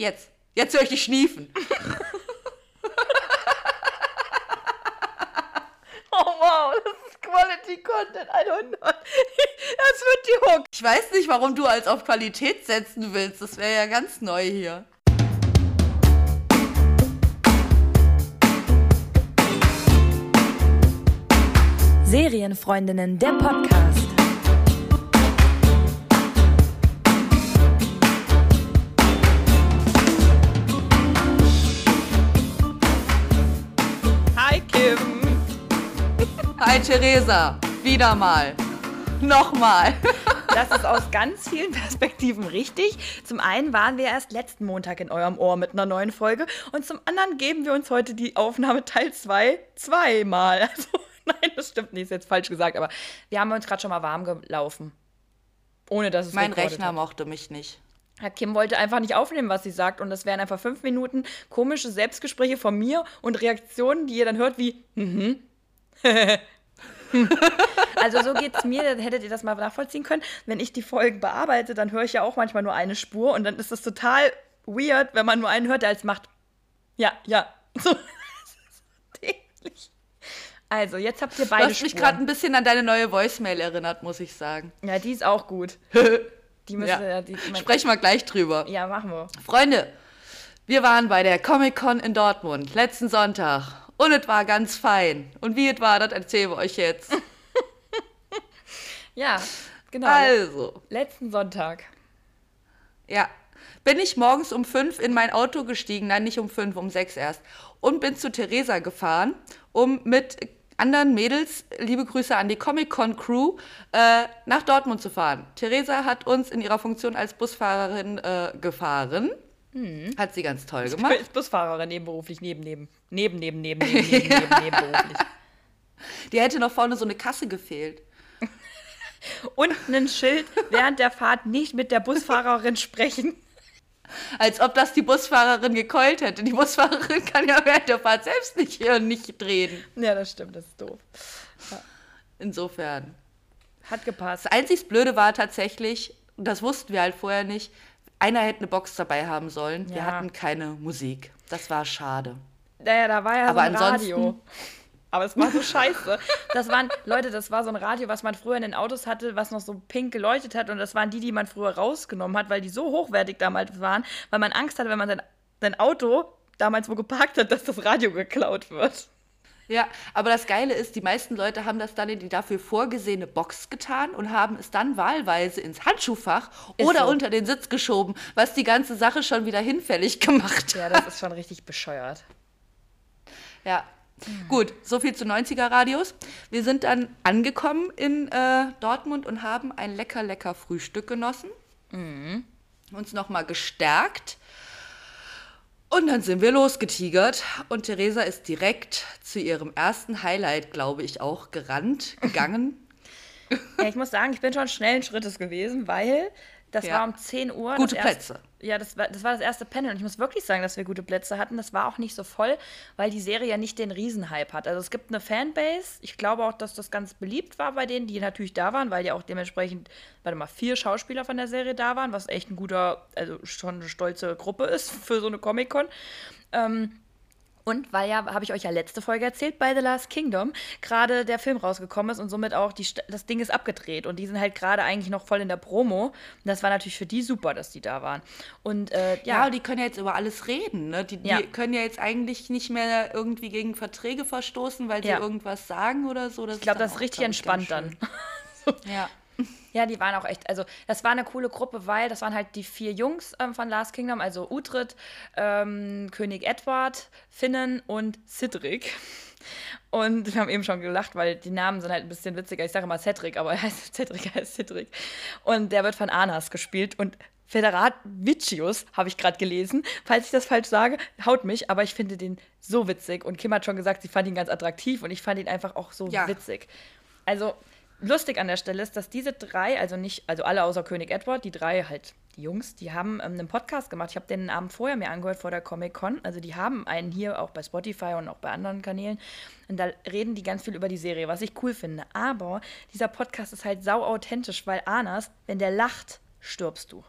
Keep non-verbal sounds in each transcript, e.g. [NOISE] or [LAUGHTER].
Jetzt. Jetzt höre ich dich schniefen. [LAUGHS] oh wow, das ist Quality Content 100. [LAUGHS] Das wird die Hook. Ich weiß nicht, warum du als auf Qualität setzen willst. Das wäre ja ganz neu hier. Serienfreundinnen, der Podcast. Hi Theresa. Wieder mal. Nochmal. [LAUGHS] Das ist aus ganz vielen Perspektiven richtig. Zum einen waren wir erst letzten Montag in eurem Ohr mit einer neuen Folge und zum anderen geben wir uns heute die Aufnahme Teil 2 zweimal. [LAUGHS] Also Nein, das stimmt nicht, ist jetzt falsch gesagt, aber wir haben uns gerade schon mal warm gelaufen. Ohne dass es Mein Rechner hat. mochte mich nicht. Herr Kim wollte einfach nicht aufnehmen, was sie sagt. Und das wären einfach fünf Minuten komische Selbstgespräche von mir und Reaktionen, die ihr dann hört, wie, mhm. [LAUGHS] [LAUGHS] also so geht es mir, dann hättet ihr das mal nachvollziehen können. Wenn ich die Folgen bearbeite, dann höre ich ja auch manchmal nur eine Spur und dann ist das total weird, wenn man nur einen hört, der als macht. Ja, ja. [LAUGHS] So, das ist so dämlich. Also, jetzt habt ihr beide. Du hast mich gerade ein bisschen an deine neue Voicemail erinnert, muss ich sagen. Ja, die ist auch gut. [LAUGHS] die müssen ja. ja die, Sprechen wir gleich drüber. Ja, machen wir. Freunde, wir waren bei der Comic-Con in Dortmund letzten Sonntag. Und es war ganz fein. Und wie es war, das erzählen wir euch jetzt. [LAUGHS] ja, genau. Also. Letzten Sonntag. Ja. Bin ich morgens um fünf in mein Auto gestiegen, nein, nicht um fünf, um sechs erst, und bin zu Theresa gefahren, um mit anderen Mädels, liebe Grüße an die Comic-Con-Crew, äh, nach Dortmund zu fahren. Theresa hat uns in ihrer Funktion als Busfahrerin äh, gefahren. Mhm. Hat sie ganz toll gemacht. Als Busfahrerin nebenberuflich, neben, neben, neben, neben, neben, neben, [LAUGHS] neben, neben, nebenberuflich. Die hätte noch vorne so eine Kasse gefehlt. [LAUGHS] Und ein Schild, während der Fahrt nicht mit der Busfahrerin sprechen. Als ob das die Busfahrerin gekeult hätte. Die Busfahrerin kann ja während der Fahrt selbst nicht hier und nicht drehen. Ja, das stimmt, das ist doof. Ja. Insofern. Hat gepasst. Das einzig Blöde war tatsächlich, das wussten wir halt vorher nicht, einer hätte eine Box dabei haben sollen. Ja. Wir hatten keine Musik. Das war schade. Naja, da war ja Aber so ein Radio. Aber es war so scheiße. Das waren, Leute, das war so ein Radio, was man früher in den Autos hatte, was noch so pink geleuchtet hat. Und das waren die, die man früher rausgenommen hat, weil die so hochwertig damals waren, weil man Angst hatte, wenn man sein, sein Auto damals wo geparkt hat, dass das Radio geklaut wird. Ja, aber das Geile ist, die meisten Leute haben das dann in die dafür vorgesehene Box getan und haben es dann wahlweise ins Handschuhfach ist oder so. unter den Sitz geschoben, was die ganze Sache schon wieder hinfällig gemacht hat. Ja, das ist schon richtig bescheuert. Ja, Gut, so viel zu 90er-Radios. Wir sind dann angekommen in äh, Dortmund und haben ein lecker, lecker Frühstück genossen. Mhm. Uns nochmal gestärkt. Und dann sind wir losgetigert und Theresa ist direkt zu ihrem ersten Highlight, glaube ich, auch gerannt, [LAUGHS] gegangen. ja, ich muss sagen, ich bin schon schnellen Schrittes gewesen, weil das ja. war um 10 Uhr. Gute Plätze. Ja, das war, das war das erste Panel. Und ich muss wirklich sagen, dass wir gute Plätze hatten. Das war auch nicht so voll, weil die Serie ja nicht den Riesenhype hat. Also es gibt eine Fanbase. Ich glaube auch, dass das ganz beliebt war bei denen, die natürlich da waren, weil ja auch dementsprechend, warte mal, vier Schauspieler von der Serie da waren, was echt ein guter, also schon eine stolze Gruppe ist [LAUGHS] für so eine Comic-Con. Ähm, und weil ja, habe ich euch ja letzte Folge erzählt, bei The Last Kingdom gerade der Film rausgekommen ist und somit auch die, das Ding ist abgedreht. Und die sind halt gerade eigentlich noch voll in der Promo. Und das war natürlich für die super, dass die da waren. Und äh, ja. ja, die können ja jetzt über alles reden. Ne? Die, die ja. können ja jetzt eigentlich nicht mehr irgendwie gegen Verträge verstoßen, weil sie ja. irgendwas sagen oder so. Das ich glaube, das ist richtig entspannt dann. [LAUGHS] ja. Ja, die waren auch echt, also das war eine coole Gruppe, weil das waren halt die vier Jungs ähm, von Last Kingdom, also Uhtred, ähm, König Edward, Finnen und Cedric. Und wir haben eben schon gelacht, weil die Namen sind halt ein bisschen witziger. Ich sage immer Cedric, aber [LAUGHS] er heißt Cedric, er heißt Cedric. Und der wird von Anas gespielt und Federat Vicius habe ich gerade gelesen. Falls ich das falsch sage, haut mich, aber ich finde den so witzig. Und Kim hat schon gesagt, sie fand ihn ganz attraktiv und ich fand ihn einfach auch so ja. witzig. Also lustig an der Stelle ist, dass diese drei, also nicht, also alle außer König Edward, die drei halt, die Jungs, die haben ähm, einen Podcast gemacht. Ich habe den Abend vorher mir angehört vor der Comic Con. Also die haben einen hier auch bei Spotify und auch bei anderen Kanälen. Und da reden die ganz viel über die Serie, was ich cool finde. Aber dieser Podcast ist halt sau authentisch, weil Anas, wenn der lacht, stirbst du.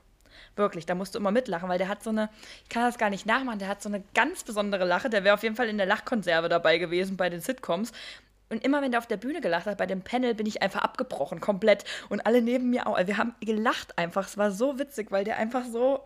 Wirklich, da musst du immer mitlachen, weil der hat so eine, ich kann das gar nicht nachmachen, der hat so eine ganz besondere Lache. Der wäre auf jeden Fall in der Lachkonserve dabei gewesen bei den Sitcoms. Und immer wenn der auf der Bühne gelacht hat, bei dem Panel bin ich einfach abgebrochen, komplett. Und alle neben mir auch. Wir haben gelacht einfach. Es war so witzig, weil der einfach so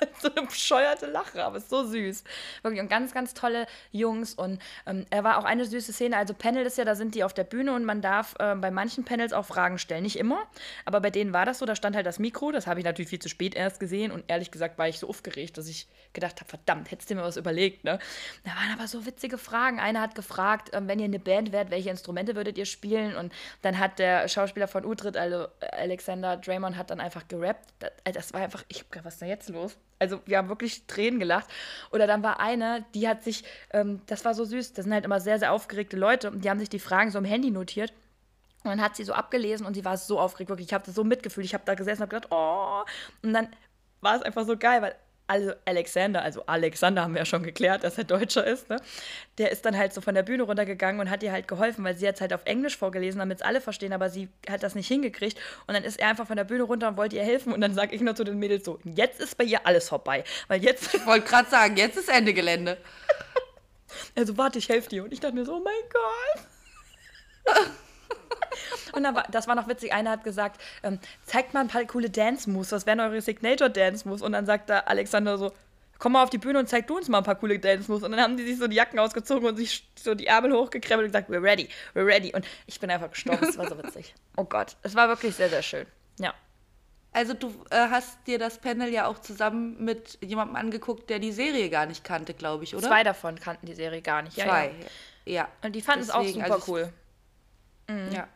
[LAUGHS] so eine bescheuerte Lache, aber ist so süß. Wirklich, und ganz, ganz tolle Jungs. Und ähm, er war auch eine süße Szene. Also, Panel ist ja, da sind die auf der Bühne und man darf äh, bei manchen Panels auch Fragen stellen. Nicht immer, aber bei denen war das so. Da stand halt das Mikro. Das habe ich natürlich viel zu spät erst gesehen. Und ehrlich gesagt war ich so aufgeregt, dass ich gedacht habe: verdammt, hättest du mir was überlegt, ne? Da waren aber so witzige Fragen. Einer hat gefragt, ähm, wenn ihr eine Band wärt, welche Instrumente würdet ihr spielen? Und dann hat der Schauspieler von Utrecht, also Alexander Draymond, hat dann einfach gerappt. Das, äh, das war einfach, ich, was ist da jetzt los? Also wir haben wirklich Tränen gelacht. Oder dann war eine, die hat sich, ähm, das war so süß, das sind halt immer sehr, sehr aufgeregte Leute, und die haben sich die Fragen so im Handy notiert. Und dann hat sie so abgelesen und sie war so aufgeregt, wirklich. Ich habe das so mitgefühlt. Ich habe da gesessen und habe gedacht, oh. Und dann war es einfach so geil, weil also Alexander, also Alexander haben wir ja schon geklärt, dass er Deutscher ist, ne? Der ist dann halt so von der Bühne runtergegangen und hat ihr halt geholfen, weil sie jetzt halt auf Englisch vorgelesen, damit es alle verstehen, aber sie hat das nicht hingekriegt. Und dann ist er einfach von der Bühne runter und wollte ihr helfen. Und dann sage ich nur zu den Mädels so: Jetzt ist bei ihr alles vorbei. Weil jetzt. Ich wollte gerade sagen, jetzt ist Ende Gelände. [LAUGHS] also warte, ich helfe dir. Und ich dachte mir so: Oh mein Gott. [LAUGHS] Und dann war, das war noch witzig. Einer hat gesagt, ähm, zeigt mal ein paar coole Dance-Moves. Was wären eure Signature-Dance-Moves? Und dann sagt da Alexander so, komm mal auf die Bühne und zeig du uns mal ein paar coole Dance-Moves. Und dann haben die sich so die Jacken ausgezogen und sich so die Ärmel hochgekrempelt und gesagt, we're ready, we're ready. Und ich bin einfach gestorben. Es war so witzig. [LAUGHS] Oh Gott, es war wirklich sehr, sehr schön. Ja. Also du äh, hast dir das Panel ja auch zusammen mit jemandem angeguckt, der die Serie gar nicht kannte, glaube ich, oder? Zwei davon kannten die Serie gar nicht. Zwei, ja. ja. Und die fanden Deswegen, es auch super also cool. Mhm. Ja.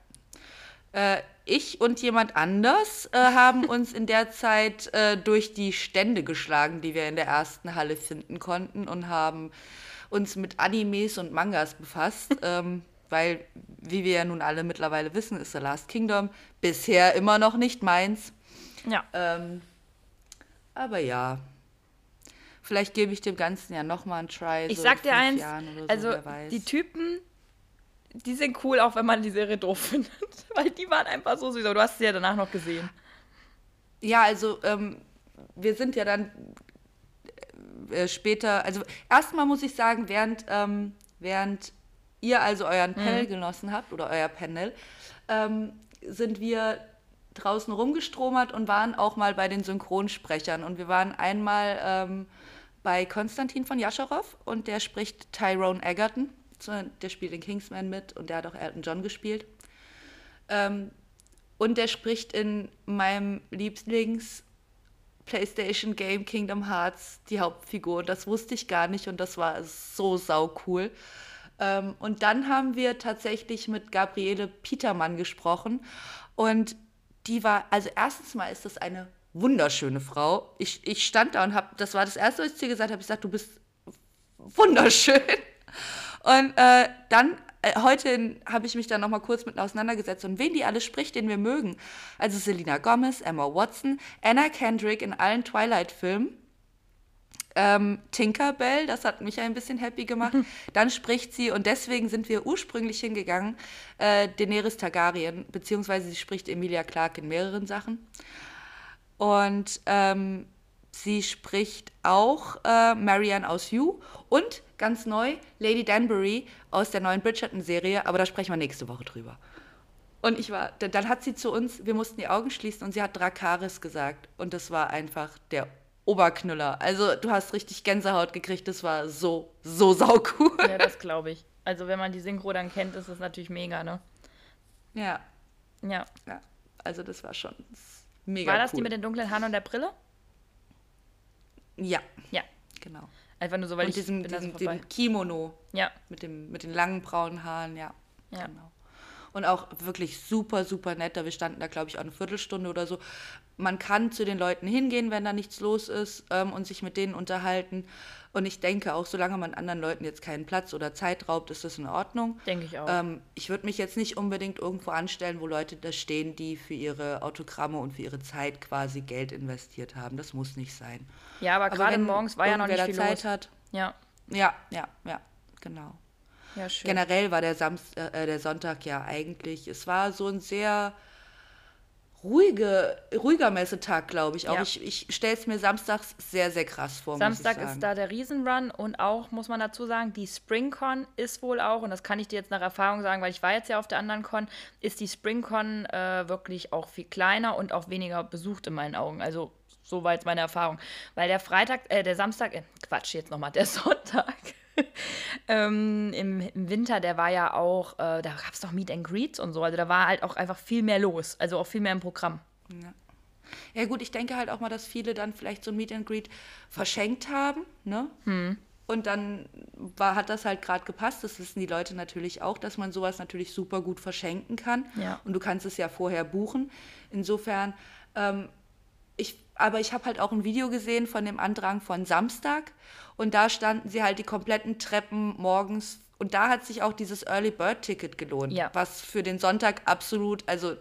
Äh, ich und jemand anders äh, haben [LAUGHS] uns in der Zeit äh, durch die Stände geschlagen, die wir in der ersten Halle finden konnten und haben uns mit Animes und Mangas befasst, [LAUGHS] ähm, weil, wie wir ja nun alle mittlerweile wissen, ist The Last Kingdom bisher immer noch nicht meins. Ja. Ähm, aber ja, vielleicht gebe ich dem Ganzen ja nochmal einen Try. Ich so sag dir eins, so, also die Typen, die sind cool, auch wenn man die Serie doof [LAUGHS] findet. Weil die waren einfach so süß. Aber du hast sie ja danach noch gesehen. Ja, also ähm, wir sind ja dann äh, später, also erstmal muss ich sagen, während, ähm, während ihr also euren Panel mhm. genossen habt oder euer Panel, ähm, sind wir draußen rumgestromert und waren auch mal bei den Synchronsprechern. Und wir waren einmal ähm, bei Konstantin von Jascharow und der spricht Tyrone Egerton der spielt in Kingsman mit und der hat auch Elton John gespielt. Ähm, und der spricht in meinem Lieblings- PlayStation Game Kingdom Hearts die Hauptfigur. Das wusste ich gar nicht und das war so sau cool. Ähm, und dann haben wir tatsächlich mit Gabriele Petermann gesprochen und die war, also erstens mal ist das eine wunderschöne Frau. Ich, ich stand da und habe, das war das erste, was ich dir gesagt habe, ich sagte, du bist wunderschön. Und äh, dann, äh, heute habe ich mich dann nochmal kurz mit auseinandergesetzt und wen die alle spricht, den wir mögen. Also Selena Gomez, Emma Watson, Anna Kendrick in allen Twilight-Filmen. Ähm, Tinkerbell, das hat mich ein bisschen happy gemacht. [LAUGHS] Dann spricht sie, und deswegen sind wir ursprünglich hingegangen, äh, Daenerys Targaryen, beziehungsweise sie spricht Emilia Clarke in mehreren Sachen. Und ähm, sie spricht auch äh, Marianne aus You und ganz neu, Lady Danbury aus der neuen Bridgerton-Serie, aber da sprechen wir nächste Woche drüber. Und ich war, dann hat sie zu uns, wir mussten die Augen schließen und sie hat Drakaris gesagt. Und das war einfach der Oberknüller. Also du hast richtig Gänsehaut gekriegt, das war so, so saucool. Ja, das glaube ich. Also wenn man die Synchro dann kennt, ist das natürlich mega, ne? Ja. Ja. ja. Also das war schon mega War das cool. die mit den dunklen Haaren und der Brille? Ja. Ja. Genau. Einfach nur so, weil und ich diesem, diesem, dem Kimono. Ja. Mit, dem, mit den langen braunen Haaren, ja. Ja. Genau. Und auch wirklich super, super nett. Wir standen da, glaube ich, auch eine Viertelstunde oder so. Man kann zu den Leuten hingehen, wenn da nichts los ist ähm, und sich mit denen unterhalten. Und ich denke auch, solange man anderen Leuten jetzt keinen Platz oder Zeit raubt, ist das in Ordnung. Denke ich auch. Ähm, ich würde mich jetzt nicht unbedingt irgendwo anstellen, wo Leute da stehen, die für ihre Autogramme und für ihre Zeit quasi Geld investiert haben. Das muss nicht sein. Ja, aber, aber gerade morgens war ja noch nicht viel Zeit los. hat. Ja. Ja, ja, ja, genau. Ja, schön. Generell war der, Samst äh, der Sonntag ja eigentlich, es war so ein sehr ruhige, ruhiger Messetag, glaube ich. Auch Ja. ich, ich stelle es mir samstags sehr, sehr krass vor. Samstag ist da der Riesenrun und auch, muss man dazu sagen, die SpringCon ist wohl auch, und das kann ich dir jetzt nach Erfahrung sagen, weil ich war jetzt ja auf der anderen Con, ist die SpringCon äh, wirklich auch viel kleiner und auch weniger besucht in meinen Augen. Also so war jetzt meine Erfahrung. Weil der Freitag, äh, der Samstag, äh, Quatsch, jetzt nochmal, der [LAUGHS] Sonntag [LAUGHS] ähm, im, im Winter, der war ja auch, äh, da gab es doch Meet and Greets und so. Also da war halt auch einfach viel mehr los. Also auch viel mehr im Programm. Ja gut, ich denke halt auch mal, dass viele dann vielleicht so ein Meet and Greet verschenkt haben, ne? Hm. Und dann war, hat das halt gerade gepasst. Das wissen die Leute natürlich auch, dass man sowas natürlich super gut verschenken kann. Ja. Und du kannst es ja vorher buchen. Insofern, ähm, aber ich habe halt auch ein Video gesehen von dem Andrang von Samstag. Und da standen sie halt die kompletten Treppen morgens. Und da hat sich auch dieses Early Bird Ticket gelohnt. Ja. Was für den Sonntag absolut, also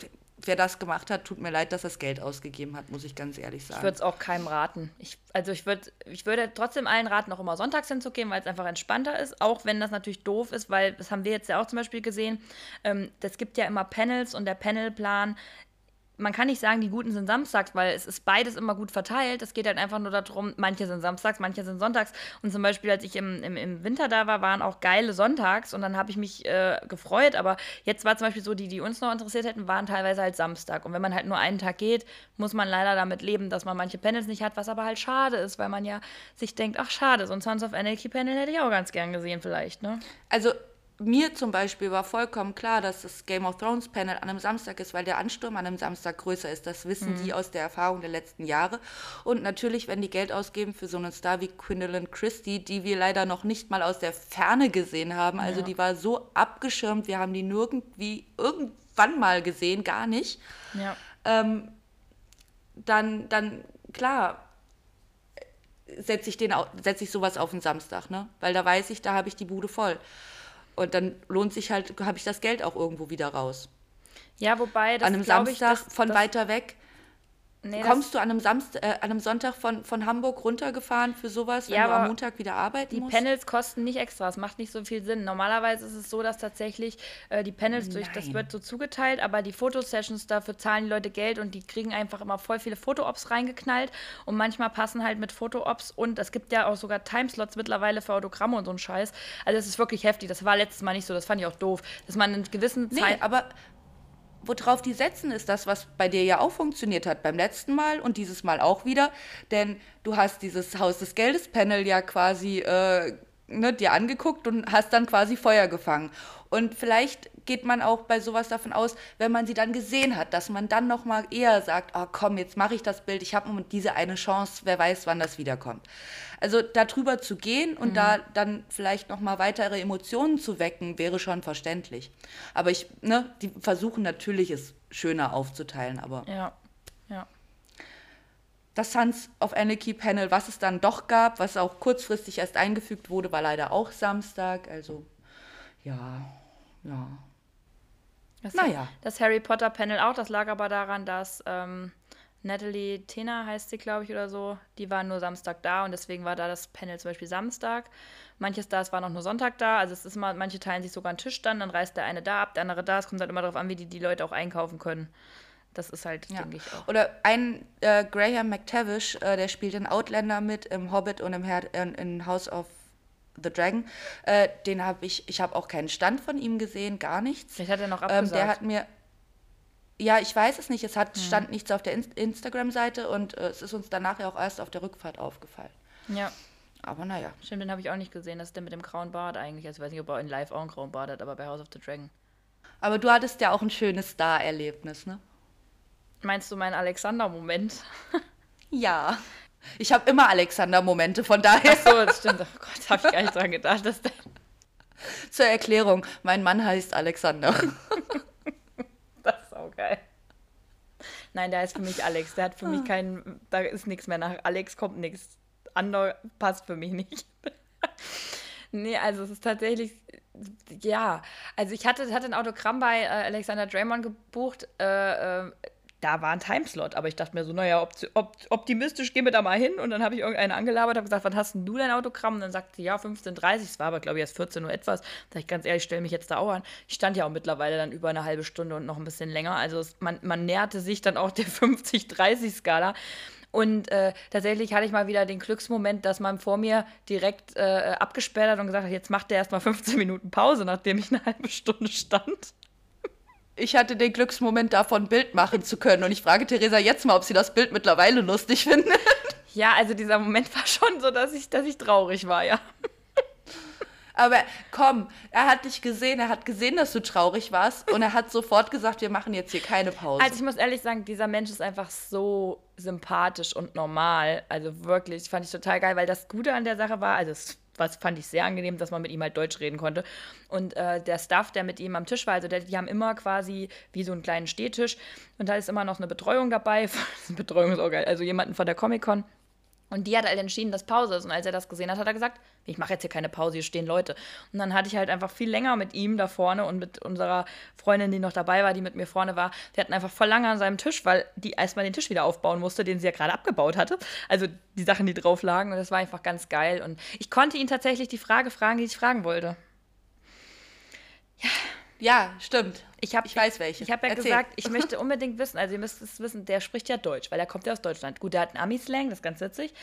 wer das gemacht hat, tut mir leid, dass er das Geld ausgegeben hat, muss ich ganz ehrlich sagen. Ich würde es auch keinem raten. Ich, also ich, würd, ich würde trotzdem allen raten, auch immer sonntags hinzugehen, weil es einfach entspannter ist. Auch wenn das natürlich doof ist, weil das haben wir jetzt ja auch zum Beispiel gesehen. Ähm, das gibt ja immer Panels und der Panelplan. Man kann nicht sagen, die guten sind samstags, weil es ist beides immer gut verteilt. Es geht halt einfach nur darum, manche sind samstags, manche sind sonntags. Und zum Beispiel, als ich im, im, im Winter da war, waren auch geile Sonntags und dann habe ich mich äh, gefreut. Aber jetzt war zum Beispiel so, die, die uns noch interessiert hätten, waren teilweise halt Samstag. Und wenn man halt nur einen Tag geht, muss man leider damit leben, dass man manche Panels nicht hat, was aber halt schade ist, weil man ja sich denkt, ach schade, so ein Sons of Anarchy Panel hätte ich auch ganz gern gesehen vielleicht, ne? Also mir zum Beispiel war vollkommen klar, dass das Game of Thrones Panel an einem Samstag ist, weil der Ansturm an einem Samstag größer ist. Das wissen die aus der Erfahrung der letzten Jahre. Und natürlich, wenn die Geld ausgeben für so einen Star wie Gwendolyn Christie, die wir leider noch nicht mal aus der Ferne gesehen haben. Also die war so abgeschirmt, wir haben die nirgendwie irgendwann mal gesehen, gar nicht. Ja. Ähm, dann, dann klar, setze ich, den setz ich sowas auf den Samstag, ne? Weil da weiß ich, da habe ich die Bude voll. Und dann lohnt sich halt, habe ich das Geld auch irgendwo wieder raus. Ja, wobei das an einem glaub ich, Samstag das, von das, weiter weg. Nee, Kommst du an einem, Samstag, äh, an einem Sonntag von, von Hamburg runtergefahren für sowas, wenn Ja, du am Montag wieder arbeiten Die musst? Panels kosten nicht extra, das macht nicht so viel Sinn. Normalerweise ist es so, dass tatsächlich äh, die Panels durch, das wird so zugeteilt, aber die Fotosessions, dafür zahlen die Leute Geld und die kriegen einfach immer voll viele Fotoops reingeknallt und manchmal passen halt mit Fotoops und es gibt ja auch sogar Timeslots mittlerweile für Autogramme und so ein Scheiß. Also es ist wirklich heftig, das war letztes Mal nicht so, das fand ich auch doof, dass man in gewissen Nee, Zeit... aber worauf die setzen, ist das, was bei dir ja auch funktioniert hat beim letzten Mal und dieses Mal auch wieder. Denn du hast dieses Haus des Geldes-Panel ja quasi äh, ne, dir angeguckt und hast dann quasi Feuer gefangen. Und vielleicht geht man auch bei sowas davon aus, wenn man sie dann gesehen hat, dass man dann noch mal eher sagt, oh komm, jetzt mache ich das Bild, ich habe nur diese eine Chance, wer weiß, wann das wiederkommt. Also darüber zu gehen und da dann vielleicht noch mal weitere Emotionen zu wecken, wäre schon verständlich. Aber ich, ne, die versuchen natürlich es schöner aufzuteilen, aber Ja, ja. das Sons of Anarchy Panel, was es dann doch gab, was auch kurzfristig erst eingefügt wurde, war leider auch Samstag. Also ja, ja. Das, Naja. Das Harry Potter Panel auch, das lag aber daran, dass ähm, Natalie Tena heißt sie, glaube ich, oder so, die war nur Samstag da und deswegen war da das Panel zum Beispiel Samstag. Manche Stars waren auch nur Sonntag da, also es ist immer, manche teilen sich sogar einen Tisch dann, dann reist der eine da ab, der andere da. Es kommt halt immer darauf an, wie die, die Leute auch einkaufen können. Das ist halt, Ja. denke ich auch. Oder ein äh, Graham McTavish, äh, der spielt in Outlander mit, im Hobbit und im Her in, in House of the Dragon. Äh, den habe ich, ich habe auch keinen Stand von ihm gesehen, gar nichts. Vielleicht hat er noch Ähm, abgesagt. der hat mir, ja, ich weiß es nicht, es Hm. hat, stand nichts auf der In Instagram-Seite und äh, es ist uns danach ja auch erst auf der Rückfahrt aufgefallen. ja, Aber naja. stimmt, den habe ich auch nicht gesehen. Das ist der mit dem grauen Bart eigentlich. Also ich weiß nicht, ob er in Live auch einen grauen Bart hat, aber bei House of the Dragon. Aber du hattest ja auch ein schönes Star-Erlebnis, ne? Meinst du meinen Alexander-Moment? Ja. [LAUGHS] Ich habe immer Alexander-Momente, von daher Ach so, das stimmt. Oh Gott, habe ich gar nicht dran gedacht. Dass der [LAUGHS] zur Erklärung. Mein Mann heißt Alexander. [LAUGHS] Das ist auch geil. Nein, der ist für mich Alex. Der hat für mich keinen, da ist nichts mehr. Nach Alex kommt nichts. Ander passt für mich nicht. [LAUGHS] nee, also es ist tatsächlich, ja. Also ich hatte, hatte ein Autogramm bei äh, Alexander Draymond gebucht. Äh, äh, da war ein Timeslot. Aber ich dachte mir so, naja, op op optimistisch, gehen wir da mal hin. Und dann habe ich irgendeine angelabert, habe gesagt, wann hast denn du dein Autogramm? Und dann sagte sie, ja, 15.30 es war aber, glaube ich, erst 14 Uhr etwas. Da sag ich ganz ehrlich, stelle mich jetzt da auch an. Ich stand ja auch mittlerweile dann über eine halbe Stunde und noch ein bisschen länger. Also es, man, man näherte sich dann auch der [LAUGHS] 50-30-Skala. Und äh, tatsächlich hatte ich mal wieder den Glücksmoment, dass man vor mir direkt äh, abgesperrt hat und gesagt hat, jetzt macht der erstmal 15 Minuten Pause, nachdem ich eine halbe Stunde stand. Ich hatte den Glücksmoment davon, ein Bild machen zu können. Und ich frage Theresa jetzt mal, ob sie das Bild mittlerweile lustig findet. Ja, also dieser Moment war schon so, dass ich, dass ich traurig war, ja. Aber komm, er hat dich gesehen, er hat gesehen, dass du traurig warst und er hat sofort gesagt, wir machen jetzt hier keine Pause. Also ich muss ehrlich sagen, dieser Mensch ist einfach so sympathisch und normal. Also wirklich, fand ich total geil, weil das Gute an der Sache war, also es was fand ich sehr angenehm, dass man mit ihm halt Deutsch reden konnte. Und äh, der Staff, der mit ihm am Tisch war, also der, die haben immer quasi wie so einen kleinen Stehtisch und da ist immer noch eine Betreuung dabei. [LAUGHS] Betreuung ist auch geil, also jemanden von der Comic-Con. Und die hat halt entschieden, dass Pause ist. Und als er das gesehen hat, hat er gesagt, ich mache jetzt hier keine Pause, hier stehen Leute. Und dann hatte ich halt einfach viel länger mit ihm da vorne und mit unserer Freundin, die noch dabei war, die mit mir vorne war. Wir hatten einfach voll lange an seinem Tisch, weil die erstmal den Tisch wieder aufbauen musste, den sie ja gerade abgebaut hatte. Also die Sachen, die drauf lagen. Und das war einfach ganz geil. Und ich konnte ihn tatsächlich die Frage fragen, die ich fragen wollte. Ja. Ja, stimmt. Ich, hab, ich weiß welche. Ich habe ja Erzähl. gesagt, ich [LAUGHS] möchte unbedingt wissen, also ihr müsst es wissen, der spricht ja Deutsch, weil er kommt ja aus Deutschland. Gut, der hat einen Ami-Slang, das ist ganz witzig.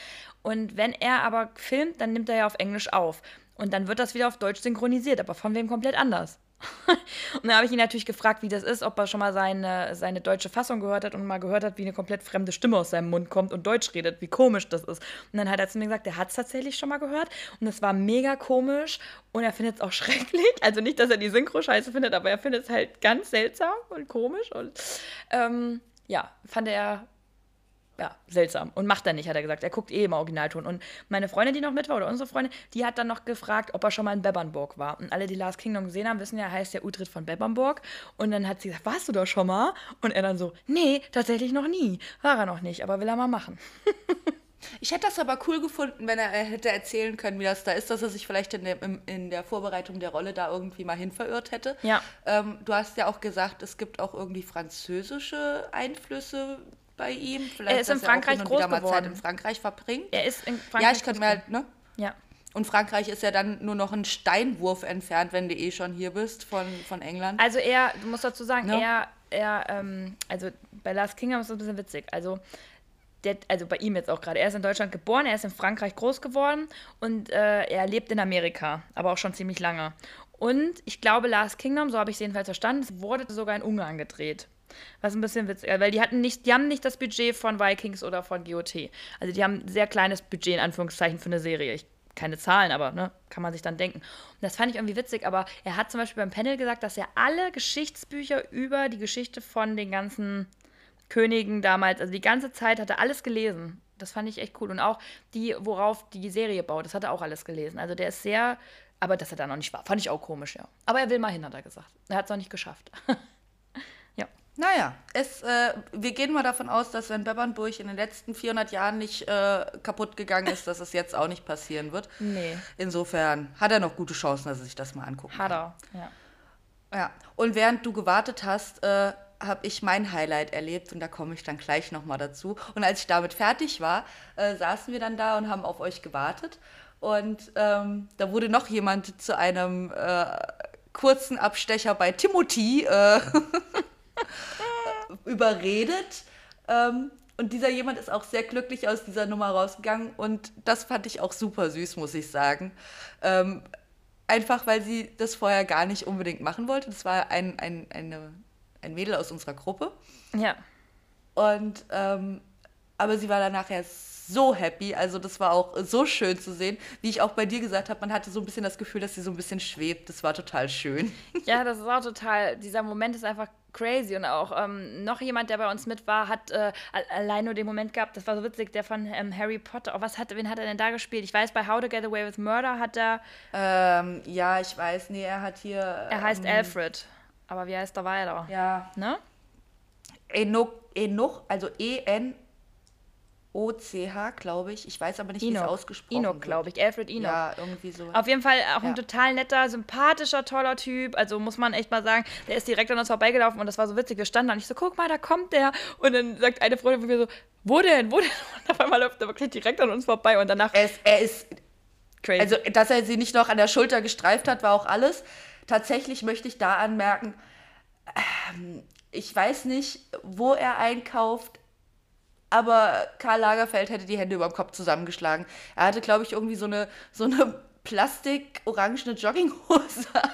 Und wenn er aber filmt, dann nimmt er ja auf Englisch auf. Und dann wird das wieder auf Deutsch synchronisiert, aber von wem komplett anders. [LAUGHS] und dann habe ich ihn natürlich gefragt, wie das ist, ob er schon mal seine, seine deutsche Fassung gehört hat und mal gehört hat, wie eine komplett fremde Stimme aus seinem Mund kommt und Deutsch redet, wie komisch das ist. Und dann hat er zu mir gesagt, er hat es tatsächlich schon mal gehört und es war mega komisch und er findet es auch [LAUGHS] schrecklich. Also nicht, dass er die Synchro scheiße findet, aber er findet es halt ganz seltsam und komisch und ähm, ja, fand er ja, seltsam. Und macht er nicht, hat er gesagt. Er guckt eh im Originalton. Und meine Freundin, die noch mit war, oder unsere Freundin, die hat dann noch gefragt, ob er schon mal in Bebernburg war. Und alle, die Last Kingdom gesehen haben, wissen ja, heißt der Utrecht von Bebernburg. Und dann hat sie gesagt, warst du da schon mal? Und er dann so, nee, tatsächlich noch nie. War er noch nicht, aber will er mal machen. [LAUGHS] Ich hätte das aber cool gefunden, wenn er hätte erzählen können, wie das da ist, dass er sich vielleicht in der, in der Vorbereitung der Rolle da irgendwie mal hin verirrt hätte. Ja. Ähm, du hast ja auch gesagt, es gibt auch irgendwie französische Einflüsse bei ihm. Vielleicht, er ist in Frankreich groß geworden. Mal Zeit in Frankreich verbringt. Er ist in Frankreich. Ja, ich könnte mir halt, ne? Ja. Und Frankreich ist ja dann nur noch ein Steinwurf entfernt, wenn du eh schon hier bist von, von England. Also er, du musst dazu sagen, no? er, er ähm, also bei Last Kingdom ist das ein bisschen witzig. Also der, also bei ihm jetzt auch gerade. Er ist in Deutschland geboren, er ist in Frankreich groß geworden und äh, er lebt in Amerika, aber auch schon ziemlich lange. Und ich glaube, Last Kingdom, so habe ich es jedenfalls verstanden, wurde sogar in Ungarn gedreht. Was ein bisschen witzig, weil die hatten nicht, die haben nicht das Budget von Vikings oder von GOT. Also die haben ein sehr kleines Budget in Anführungszeichen für eine Serie. Ich, keine Zahlen, aber ne, kann man sich dann denken. Und das fand ich irgendwie witzig, aber er hat zum Beispiel beim Panel gesagt, dass er alle Geschichtsbücher über die Geschichte von den ganzen Königen damals, also die ganze Zeit hat er alles gelesen. Das fand ich echt cool. Und auch die, worauf die Serie baut, das hat er auch alles gelesen. Also der ist sehr, aber dass er da noch nicht war, fand ich auch komisch, ja. Aber er will mal hin, hat er gesagt. Er hat es noch nicht geschafft. [LAUGHS] Naja, es, äh, wir gehen mal davon aus, dass wenn Bebernburg in den letzten 400 Jahren nicht äh, kaputt gegangen ist, dass es jetzt auch nicht passieren wird. Nee. Insofern hat er noch gute Chancen, dass er sich das mal anguckt. Hat er, ja. Ja, und während du gewartet hast, äh, habe ich mein Highlight erlebt und da komme ich dann gleich nochmal dazu. Und als ich damit fertig war, äh, saßen wir dann da und haben auf euch gewartet. Und ähm, da wurde noch jemand zu einem äh, kurzen Abstecher bei Timothy äh, [LAUGHS] [LAUGHS] überredet. Ähm, und dieser jemand ist auch sehr glücklich aus dieser Nummer rausgegangen. Und das fand ich auch super süß, muss ich sagen. Ähm, einfach weil sie das vorher gar nicht unbedingt machen wollte. Das war ein, ein, eine, ein Mädel aus unserer Gruppe. Ja. Und ähm, aber sie war dann nachher so happy. Also das war auch so schön zu sehen. Wie ich auch bei dir gesagt habe, man hatte so ein bisschen das Gefühl, dass sie so ein bisschen schwebt. Das war total schön. [LAUGHS] Ja, das ist auch total, dieser Moment ist einfach crazy. Und auch ähm, noch jemand, der bei uns mit war, hat äh, allein nur den Moment gehabt, das war so witzig, der von ähm, Harry Potter. Oh, was hat, wen hat er denn da gespielt? Ich weiß, bei How to Get Away with Murder hat er. Ähm, ja, ich weiß, nee, er hat hier. Er heißt ähm, Alfred. Aber wie heißt er weiter? Ja. Ne? Enoch, Enoch also E-N E-N-O-C-H, glaube ich. Ich weiß aber nicht, wie es Enoch, ausgesprochen Enoch wird. glaube ich. Alfred Enoch. Ja, irgendwie so. Auf jeden Fall auch Ja. ein total netter, sympathischer, toller Typ. Also muss man echt mal sagen, der ist direkt an uns vorbeigelaufen und das war so witzig. Wir standen da und ich so, guck mal, da kommt der. Und dann sagt eine Freundin von mir so, wo denn, wo denn? Und auf einmal läuft er wirklich direkt an uns vorbei und danach Er ist, er ist crazy. Also, dass er sie nicht noch an der Schulter gestreift hat, war auch alles. Tatsächlich möchte ich da anmerken, ähm, ich weiß nicht, wo er einkauft, aber Karl Lagerfeld hätte die Hände über dem Kopf zusammengeschlagen. Er hatte, glaube ich, irgendwie so eine, so eine plastik-orangene Jogginghose an.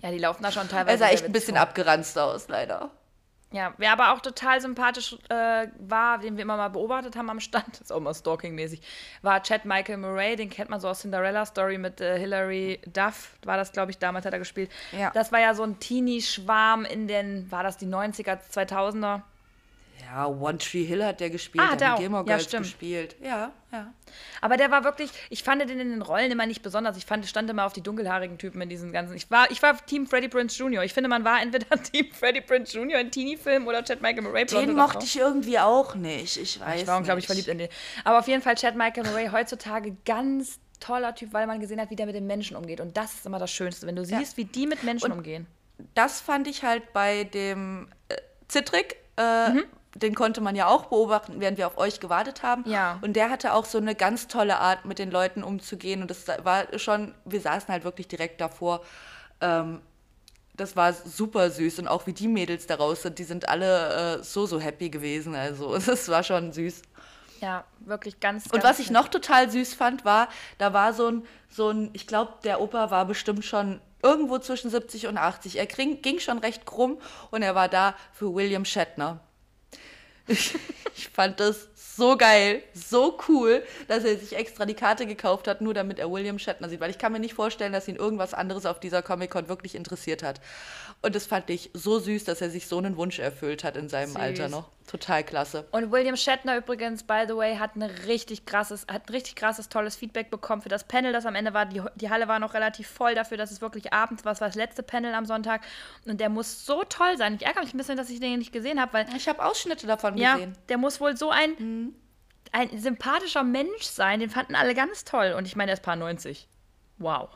ja, die laufen da schon Er teilweise. sah sehr echt ein bisschen abgeranzt aus, leider. Ja, wer aber auch total sympathisch äh, war, den wir immer mal beobachtet haben am Stand, [LAUGHS] ist auch mal Stalking-mäßig, war Chad Michael Murray, den kennt man so aus Cinderella Story mit äh, Hilary Duff, war das, glaube ich, damals hat er gespielt. Ja. Das war ja so ein Teenie-Schwarm in den, war das die 90er, 2000er? Ja, One Tree Hill hat der gespielt, Ah, hat er die Gilmore Ja, Girls stimmt. gespielt. Ja, ja. Aber der war wirklich, ich fand den in den Rollen immer nicht besonders. Ich fand, stand immer auf die dunkelhaarigen Typen in diesen ganzen. Ich war, ich war Team Freddie Prince Jr. Ich finde, man war entweder [LAUGHS] Team Freddie Prince Jr. in Teenie-Filmen oder Chad Michael Murray. Den mochte ich irgendwie auch nicht. Ich weiß Ich war unglaublich verliebt in den. Aber auf jeden Fall Chad Michael Murray heutzutage ganz toller Typ, weil man gesehen hat, wie der mit den Menschen umgeht. Und das ist immer das Schönste, wenn du siehst, wie die mit Menschen umgehen. das fand ich halt bei dem äh, Zittrick. Äh, Mhm. Den konnte man ja auch beobachten, während wir auf euch gewartet haben. Ja. Und der hatte auch so eine ganz tolle Art, mit den Leuten umzugehen. Und das war schon, wir saßen halt wirklich direkt davor. Ähm, das war super süß. Und auch wie die Mädels daraus sind, die sind alle äh, so, so happy gewesen. Also, [LAUGHS] das war schon süß. Ja, wirklich ganz. Und ganz was ich noch total süß fand, war, da war so ein, so ein ich glaube, der Opa war bestimmt schon irgendwo zwischen 70 und 80. Er ging, ging schon recht krumm und er war da für William Shatner. Ich, [LAUGHS] ich fand das so geil, so cool, dass er sich extra die Karte gekauft hat, nur damit er William Shatner sieht. Weil ich kann mir nicht vorstellen, dass ihn irgendwas anderes auf dieser Comic-Con wirklich interessiert hat. Und das fand ich so süß, dass er sich so einen Wunsch erfüllt hat in seinem Süß. Alter noch. Total klasse. Und William Shatner übrigens, by the way, hat eine richtig krasses, hat ein richtig krasses, tolles Feedback bekommen für das Panel, das am Ende war. Die, die Halle war noch relativ voll dafür, dass es wirklich abends war. Es war das letzte Panel am Sonntag. Und der muss so toll sein. Ich ärgere mich ein bisschen, dass ich den nicht gesehen habe, weil Ich habe Ausschnitte davon ja, gesehen. der muss wohl so ein, Mhm. ein sympathischer Mensch sein. Den fanden alle ganz toll. Und ich meine, er ist paar 90. Wow.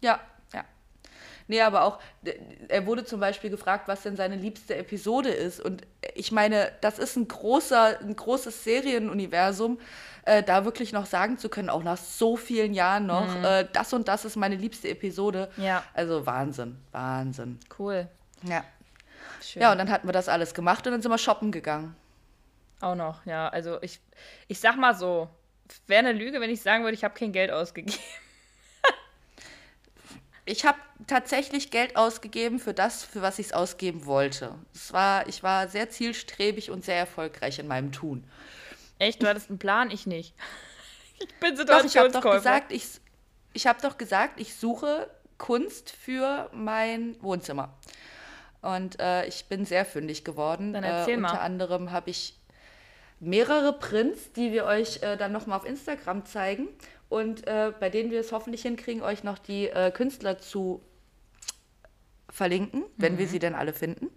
Ja, ja. Nee, aber auch, er wurde zum Beispiel gefragt, was denn seine liebste Episode ist. Und ich meine, das ist ein großer, ein großes Serienuniversum, äh, da wirklich noch sagen zu können, auch nach so vielen Jahren noch, äh, das und das ist meine liebste Episode. Ja. Also Wahnsinn, Wahnsinn. Cool. Ja. Schön. Ja, und dann hatten wir das alles gemacht und dann sind wir shoppen gegangen. Auch noch, ja. Also ich, ich sag mal so, wäre eine Lüge, wenn ich sagen würde, ich habe kein Geld ausgegeben. Ich habe tatsächlich Geld ausgegeben für das, für was ich es ausgeben wollte. Es war, ich war sehr zielstrebig und sehr erfolgreich in meinem Tun. Echt, du hattest einen Plan, ich nicht. [LAUGHS] Ich bin Doch, ich habe doch gesagt, ich, ich habe doch gesagt, ich suche Kunst für mein Wohnzimmer. Und äh, ich bin sehr fündig geworden. Dann äh, erzähl unter mal. anderem habe ich mehrere Prints, die wir euch äh, dann nochmal auf Instagram zeigen und äh, bei denen wir es hoffentlich hinkriegen, euch noch die äh, Künstler zu verlinken, wenn Mhm. wir sie denn alle finden.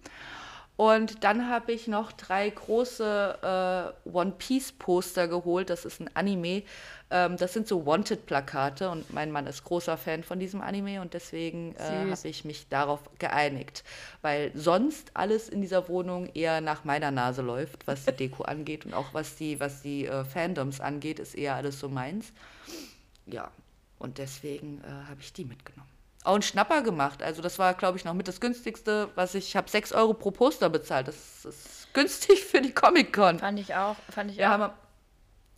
Und dann habe ich noch drei große äh, One Piece Poster geholt. Das ist ein Anime. Ähm, das sind so Wanted-Plakate und mein Mann ist großer Fan von diesem Anime und deswegen äh, habe ich mich darauf geeinigt. Weil sonst alles in dieser Wohnung eher nach meiner Nase läuft, was die [LAUGHS] Deko angeht und auch was die, was die äh, Fandoms angeht, ist eher alles so meins. Ja, und deswegen äh, habe ich die mitgenommen. Auch einen Schnapper gemacht. Also das war, glaube ich, noch mit das günstigste, was ich, ich habe 6 Euro pro Poster bezahlt. Das ist günstig für die Comic-Con. Fand ich auch, fand ich Wir auch. haben, am-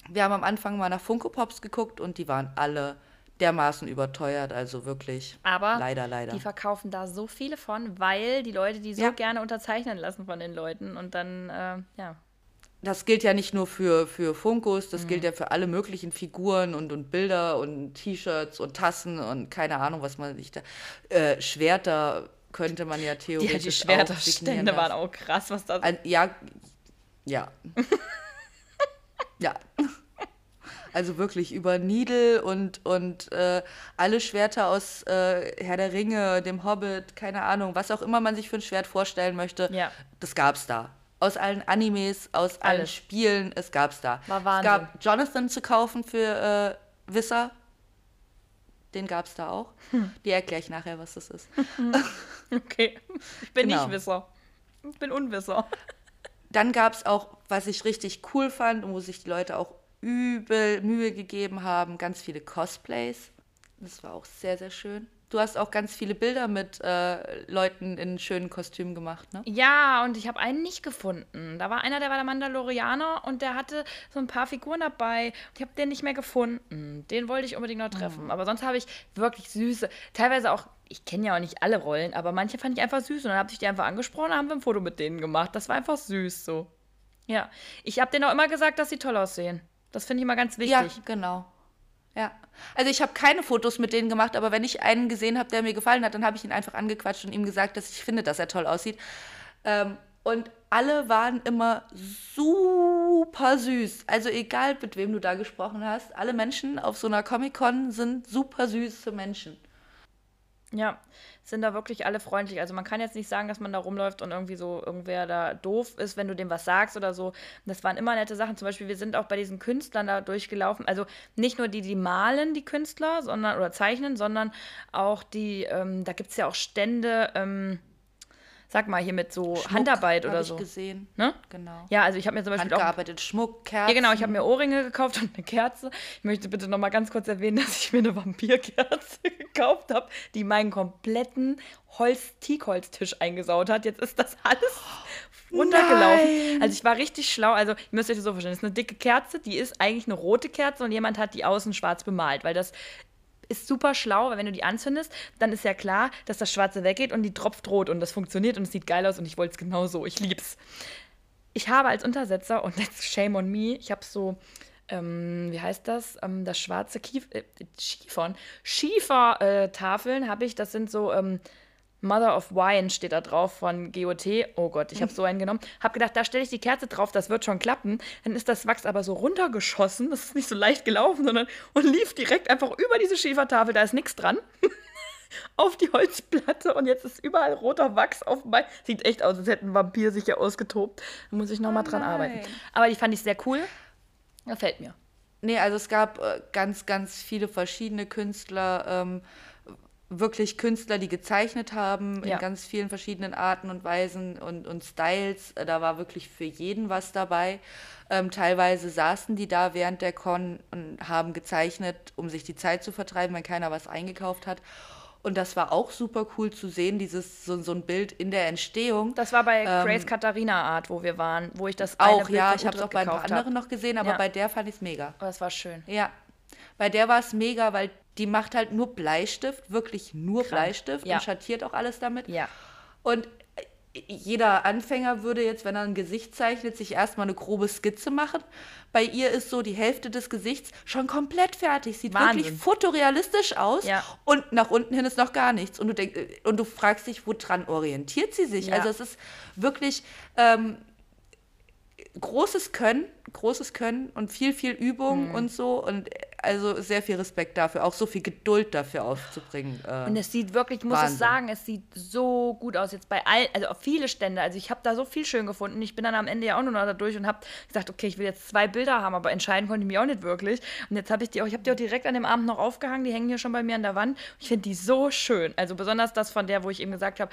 wir haben am Anfang mal nach Funko Pops geguckt und die waren alle dermaßen überteuert. Also wirklich Aber leider, leider. die verkaufen da so viele von, weil die Leute die so Ja. gerne unterzeichnen lassen von den Leuten und dann, äh, ja. Das gilt ja nicht nur für, für Funkos, das Mhm. gilt ja für alle möglichen Figuren und, und Bilder und T-Shirts und Tassen und keine Ahnung, was man sich da. Äh, Schwerter könnte man ja theoretisch. Ja, die Schwerterstände waren auch krass, was da Ein, ja, ja. [LAUGHS] ja. Also wirklich über Nidel und, und äh, alle Schwerter aus äh, Herr der Ringe, dem Hobbit, keine Ahnung, was auch immer man sich für ein Schwert vorstellen möchte, Ja. das gab's da. Aus allen Animes, aus allen Alles. Spielen, es gab's da. War es Wahnsinn. gab Jonathan zu kaufen für äh, Wisser. Den gab's da auch. Hm. Die erkläre ich nachher, was das ist. [LAUGHS] Okay. Ich bin Genau. nicht Wisser. Ich bin Unwisser. [LAUGHS] Dann gab's auch, was ich richtig cool fand und wo sich die Leute auch übel Mühe gegeben haben, ganz viele Cosplays. Das war auch sehr, sehr schön. Du hast auch ganz viele Bilder mit äh, Leuten in schönen Kostümen gemacht, ne? Ja, und ich habe einen nicht gefunden. Da war einer, der war der Mandalorianer und der hatte so ein paar Figuren dabei. Ich habe den nicht mehr gefunden. Den wollte ich unbedingt noch treffen. Aber sonst habe ich wirklich süße, teilweise auch, ich kenne ja auch nicht alle Rollen, aber manche fand ich einfach süß. Und dann habe ich die einfach angesprochen und haben wir ein Foto mit denen gemacht. Das war einfach süß so. Ja, ich habe denen auch immer gesagt, dass sie toll aussehen. Das finde ich immer ganz wichtig. Ja, genau. Ja. Also ich habe keine Fotos mit denen gemacht, aber wenn ich einen gesehen habe, der mir gefallen hat, dann habe ich ihn einfach angequatscht und ihm gesagt, dass ich finde, dass er toll aussieht. Ähm, und alle waren immer super süß. Also egal, mit wem du da gesprochen hast, alle Menschen auf so einer Comic-Con sind super süße Menschen. Ja, sind da wirklich alle freundlich. Also man kann jetzt nicht sagen, dass man da rumläuft und irgendwie so irgendwer da doof ist, wenn du dem was sagst oder so. Das waren immer nette Sachen. Zum Beispiel, wir sind auch bei diesen Künstlern da durchgelaufen. Also nicht nur die, die malen, die Künstler, sondern oder zeichnen, sondern auch die, ähm, da gibt es ja auch Stände, ähm, sag mal, hier mit so Schmuck Handarbeit hab oder ich so. gesehen. Ne? Genau. Ja, also ich habe mir zum Beispiel auch Handgearbeitet, Schmuck, Kerzen. ja, genau, ich habe mir Ohrringe gekauft und eine Kerze. Ich möchte bitte noch mal ganz kurz erwähnen, [LAUGHS] dass ich mir eine Vampirkerze [LAUGHS] gekauft habe, die meinen kompletten Holz-Teakholztisch eingesaut hat. Jetzt ist das alles runtergelaufen. Nein. Also ich war richtig schlau. Also ihr müsst euch das so vorstellen, das ist eine dicke Kerze, die ist eigentlich eine rote Kerze und jemand hat die außen schwarz bemalt, weil das ist super schlau, weil wenn du die anzündest, dann ist ja klar, dass das Schwarze weggeht und die tropft rot und das funktioniert und es sieht geil aus und ich wollte es genau so. Ich lieb's ich habe als Untersetzer, und jetzt shame on me, ich habe so, ähm, wie heißt das? Ähm, das schwarze Kief äh, Schiefern. Schiefertafeln habe ich, das sind so, ähm, Mother of Wine steht da drauf von GOT. Oh Gott, ich habe so einen genommen. Hab gedacht, da stelle ich die Kerze drauf, das wird schon klappen. Dann ist das Wachs aber so runtergeschossen, das ist nicht so leicht gelaufen, sondern und lief direkt einfach über diese Schiefertafel, da ist nichts dran. [LAUGHS] auf die Holzplatte und jetzt ist überall roter Wachs auf dem Bein. Sieht echt aus, als hätte ein Vampir sich hier ausgetobt. Da muss ich nochmal Oh dran arbeiten. Aber die fand ich sehr cool. Gefällt mir. Nee, also es gab äh, ganz, ganz viele verschiedene Künstler, ähm, wirklich Künstler, die gezeichnet haben Ja. in ganz vielen verschiedenen Arten und Weisen und, und Styles. Äh, Da war wirklich für jeden was dabei. Ähm, teilweise saßen die da während der Con und haben gezeichnet, um sich die Zeit zu vertreiben, wenn keiner was eingekauft hat. Und das war auch super cool zu sehen, dieses so, so ein Bild in der Entstehung. Das war bei Ähm, Grace Katharina Art, wo wir waren, wo ich das auch, Bild ja, ich habe es auch bei anderen hab. noch gesehen, aber Ja. bei der fand ich es mega. Aber das war schön. Ja, bei der war es mega, weil die macht halt nur Bleistift, wirklich nur Krank. Bleistift Ja. und schattiert auch alles damit. Ja. Und äh, jeder Anfänger würde jetzt, wenn er ein Gesicht zeichnet, sich erstmal eine grobe Skizze machen. Bei ihr ist so die Hälfte des Gesichts schon komplett fertig. Sieht Wahnsinn. wirklich fotorealistisch aus. Ja. Und nach unten hin ist noch gar nichts. Und du, denk, äh, und du fragst dich, woran orientiert sie sich? Ja. Also es ist wirklich ähm, großes Können, großes Können und viel, viel Übung Mhm. und so. Und äh, also sehr viel Respekt dafür, auch so viel Geduld dafür aufzubringen. Äh, Und es sieht wirklich, ich muss Wahnsinn. es sagen, es sieht so gut aus jetzt bei all, also auf viele Stände. Also ich habe da so viel schön gefunden. Ich bin dann am Ende ja auch nur noch da durch und habe gesagt, okay, ich will jetzt zwei Bilder haben, aber entscheiden konnte ich mich auch nicht wirklich. Und jetzt habe ich die auch, ich habe die auch direkt an dem Abend noch aufgehangen. Die hängen hier schon bei mir an der Wand. Ich finde die so schön. Also besonders das von der, wo ich eben gesagt habe,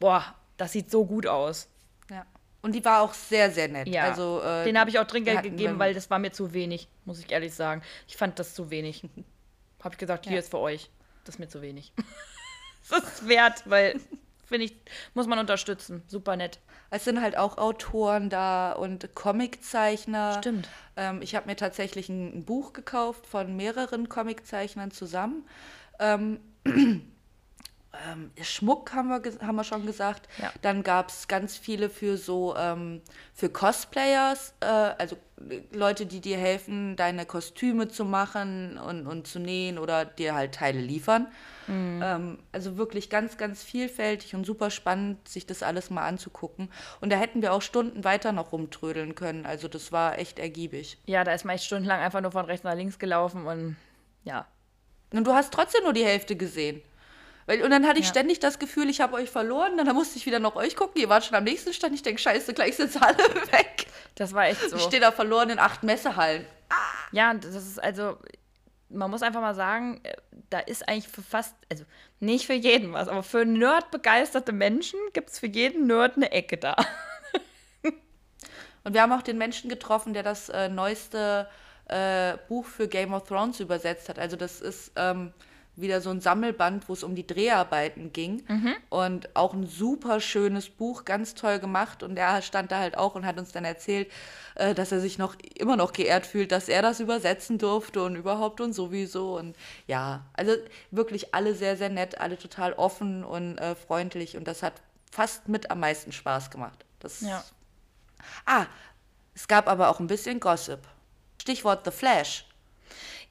boah, das sieht so gut aus. ja. Und die war auch sehr, sehr nett. Ja, Also, äh, den habe ich auch Trinkgeld gegeben, weil das war mir zu wenig, muss ich ehrlich sagen. Ich fand das zu wenig. [LAUGHS] Habe ich gesagt, hier Ja. ist für euch. Das ist mir zu wenig. [LAUGHS] das ist wert, weil, [LAUGHS] finde ich, muss man unterstützen. Super nett. Es sind halt auch Autoren da und Comiczeichner. Stimmt. Ähm, ich habe mir tatsächlich ein, ein Buch gekauft von mehreren Comiczeichnern zusammen. Ähm, [CLEARS THROAT] ähm, Schmuck haben wir, haben wir schon gesagt. Ja. Dann gab es ganz viele für so ähm, für Cosplayers, äh, also Leute, die dir helfen, deine Kostüme zu machen und, und zu nähen oder dir halt Teile liefern. Ähm, also wirklich ganz, ganz vielfältig und super spannend, sich das alles mal anzugucken. Und da hätten wir auch Stunden weiter noch rumtrödeln können. Also das war echt ergiebig. Ja, da ist man echt stundenlang einfach nur von rechts nach links gelaufen und ja. Und du hast trotzdem nur die Hälfte gesehen. Weil, und dann hatte ich Ja. ständig das Gefühl, ich habe euch verloren. Dann musste ich wieder nach euch gucken. Ihr wart schon am nächsten Stand. Ich denke, scheiße, gleich sind sie alle [LAUGHS] weg. Das war echt so. Ich stehe da verloren in acht Messehallen. Ja, und das ist also, man muss einfach mal sagen, äh, da ist eigentlich für fast, also nicht für jeden was, aber für nerdbegeisterte Menschen gibt es für jeden Nerd eine Ecke da. Und wir haben auch den Menschen getroffen, der das äh, neueste äh, Buch für Game of Thrones übersetzt hat. Also das ist ähm, wieder so ein Sammelband, wo es um die Dreharbeiten ging. Und auch ein super schönes Buch, ganz toll gemacht. Und er stand da halt auch und hat uns dann erzählt, äh, dass er sich noch immer noch geehrt fühlt, dass er das übersetzen durfte und überhaupt und sowieso. Und ja, also wirklich alle sehr, sehr nett, alle total offen und äh, freundlich. Und das hat fast mit am meisten Spaß gemacht. Das Ja. Ah, es gab aber auch ein bisschen Gossip. Stichwort The Flash.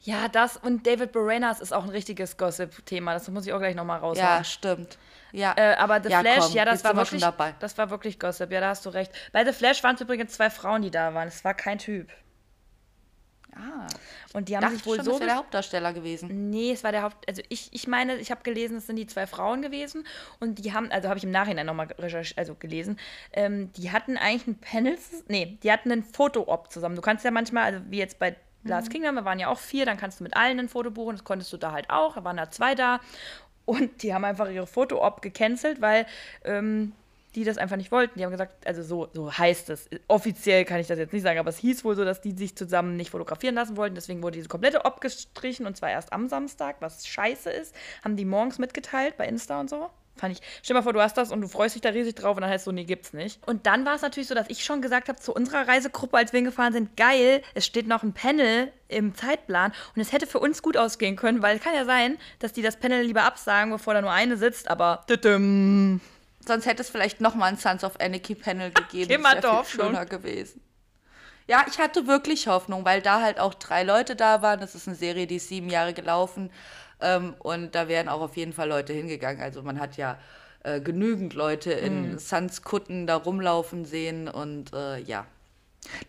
Ja, das und David Boreanaz ist auch ein richtiges Gossip-Thema. Das muss ich auch gleich nochmal raushauen. Ja, stimmt. Ja, Äh, aber The Ja, Flash, komm, ja, das war wirklich, das war wirklich Gossip. Ja, da hast du recht. Bei The Flash waren es übrigens zwei Frauen, die da waren. Es war kein Typ. ah, Und die haben sich wohl schon, so das wäre der Hauptdarsteller gewesen. Nee, es war der Haupt. Also ich, ich meine, ich habe gelesen, es sind die zwei Frauen gewesen und die haben, also habe ich im Nachhinein nochmal recherchiert, also gelesen, ähm, die hatten eigentlich ein Panel, nee, die hatten ein Foto-Op zusammen. Du kannst ja manchmal, also wie jetzt bei Last Kingdom, wir waren ja auch vier, dann kannst du mit allen ein Foto buchen, das konntest du da halt auch, da waren da zwei da und die haben einfach ihre Foto-Op gecancelt, weil ähm, die das einfach nicht wollten. Die haben gesagt, also so, so heißt es. Offiziell kann ich das jetzt nicht sagen, aber es hieß wohl so, dass die sich zusammen nicht fotografieren lassen wollten. Deswegen wurde diese komplette Op gestrichen und zwar erst am Samstag, was scheiße ist. Haben die morgens mitgeteilt bei Insta und so. Fand ich, stell dir mal vor, du hast das und du freust dich da riesig drauf und dann heißt es so, nee, gibt's nicht. Und dann war es natürlich so, dass ich schon gesagt habe zu unserer Reisegruppe, als wir hingefahren sind, geil, es steht noch ein Panel im Zeitplan und es hätte für uns gut ausgehen können, weil es kann ja sein, dass die das Panel lieber absagen, bevor da nur eine sitzt, aber tütüm. Sonst hätte es vielleicht nochmal ein Sons of Anarchy Panel gegeben. Immer Das doch viel schon. schöner gewesen. Ja, ich hatte wirklich Hoffnung, weil da halt auch drei Leute da waren. Das ist eine Serie, die ist sieben Jahre gelaufen. Ähm, und da wären auch auf jeden Fall Leute hingegangen. Also man hat ja äh, genügend Leute in Mhm. Suns Kutten da rumlaufen sehen. Und äh, ja,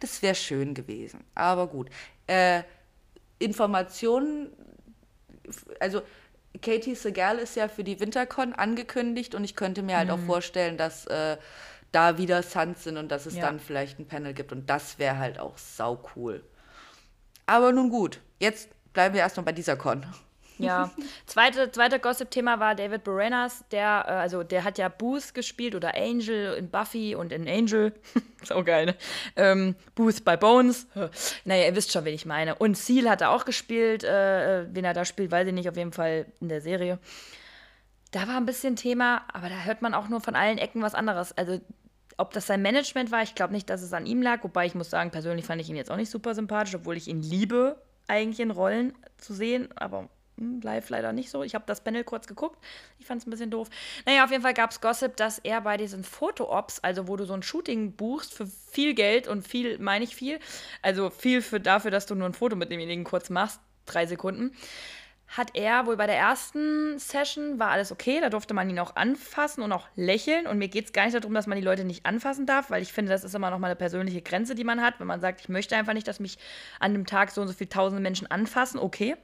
das wäre schön gewesen. Aber gut. Äh, Informationen, also Katie Segal ist ja für die Wintercon angekündigt und ich könnte mir halt Mhm. auch vorstellen, dass äh, da wieder Suns sind und dass es Ja. dann vielleicht ein Panel gibt und das wäre halt auch sau cool. Aber nun gut, jetzt bleiben wir erstmal bei dieser Con. Ja. [LAUGHS] Zweite, zweite Gossip-Thema war David Boreanaz, der, äh, also der hat ja Booth gespielt oder Angel in Buffy und in Angel. [LAUGHS] so geil, ne? Ähm, Booth bei Bones. naja, ihr wisst schon, wen ich meine. Und Seal hat er auch gespielt, äh, äh, wen er da spielt, weiß ich nicht, auf jeden Fall in der Serie. Da war ein bisschen Thema, aber da hört man auch nur von allen Ecken was anderes. Also, ob das sein Management war, ich glaube nicht, dass es an ihm lag. Wobei ich muss sagen, persönlich fand ich ihn jetzt auch nicht super sympathisch, obwohl ich ihn liebe, eigentlich in Rollen zu sehen. Aber hm, live leider nicht so. Ich habe das Panel kurz geguckt. Ich fand es ein bisschen doof. Naja, auf jeden Fall gab es Gossip, dass er bei diesen Foto-Ops, also wo du so ein Shooting buchst für viel Geld und viel, meine ich viel, also viel für dafür, dass du nur ein Foto mit demjenigen kurz machst, drei Sekunden, hat er wohl bei der ersten Session war alles okay, da durfte man ihn auch anfassen und auch lächeln. Und mir geht es gar nicht darum, dass man die Leute nicht anfassen darf, weil ich finde, das ist immer noch mal eine persönliche Grenze, die man hat. Wenn man sagt, ich möchte einfach nicht, dass mich an dem Tag so und so viele tausende Menschen anfassen, okay.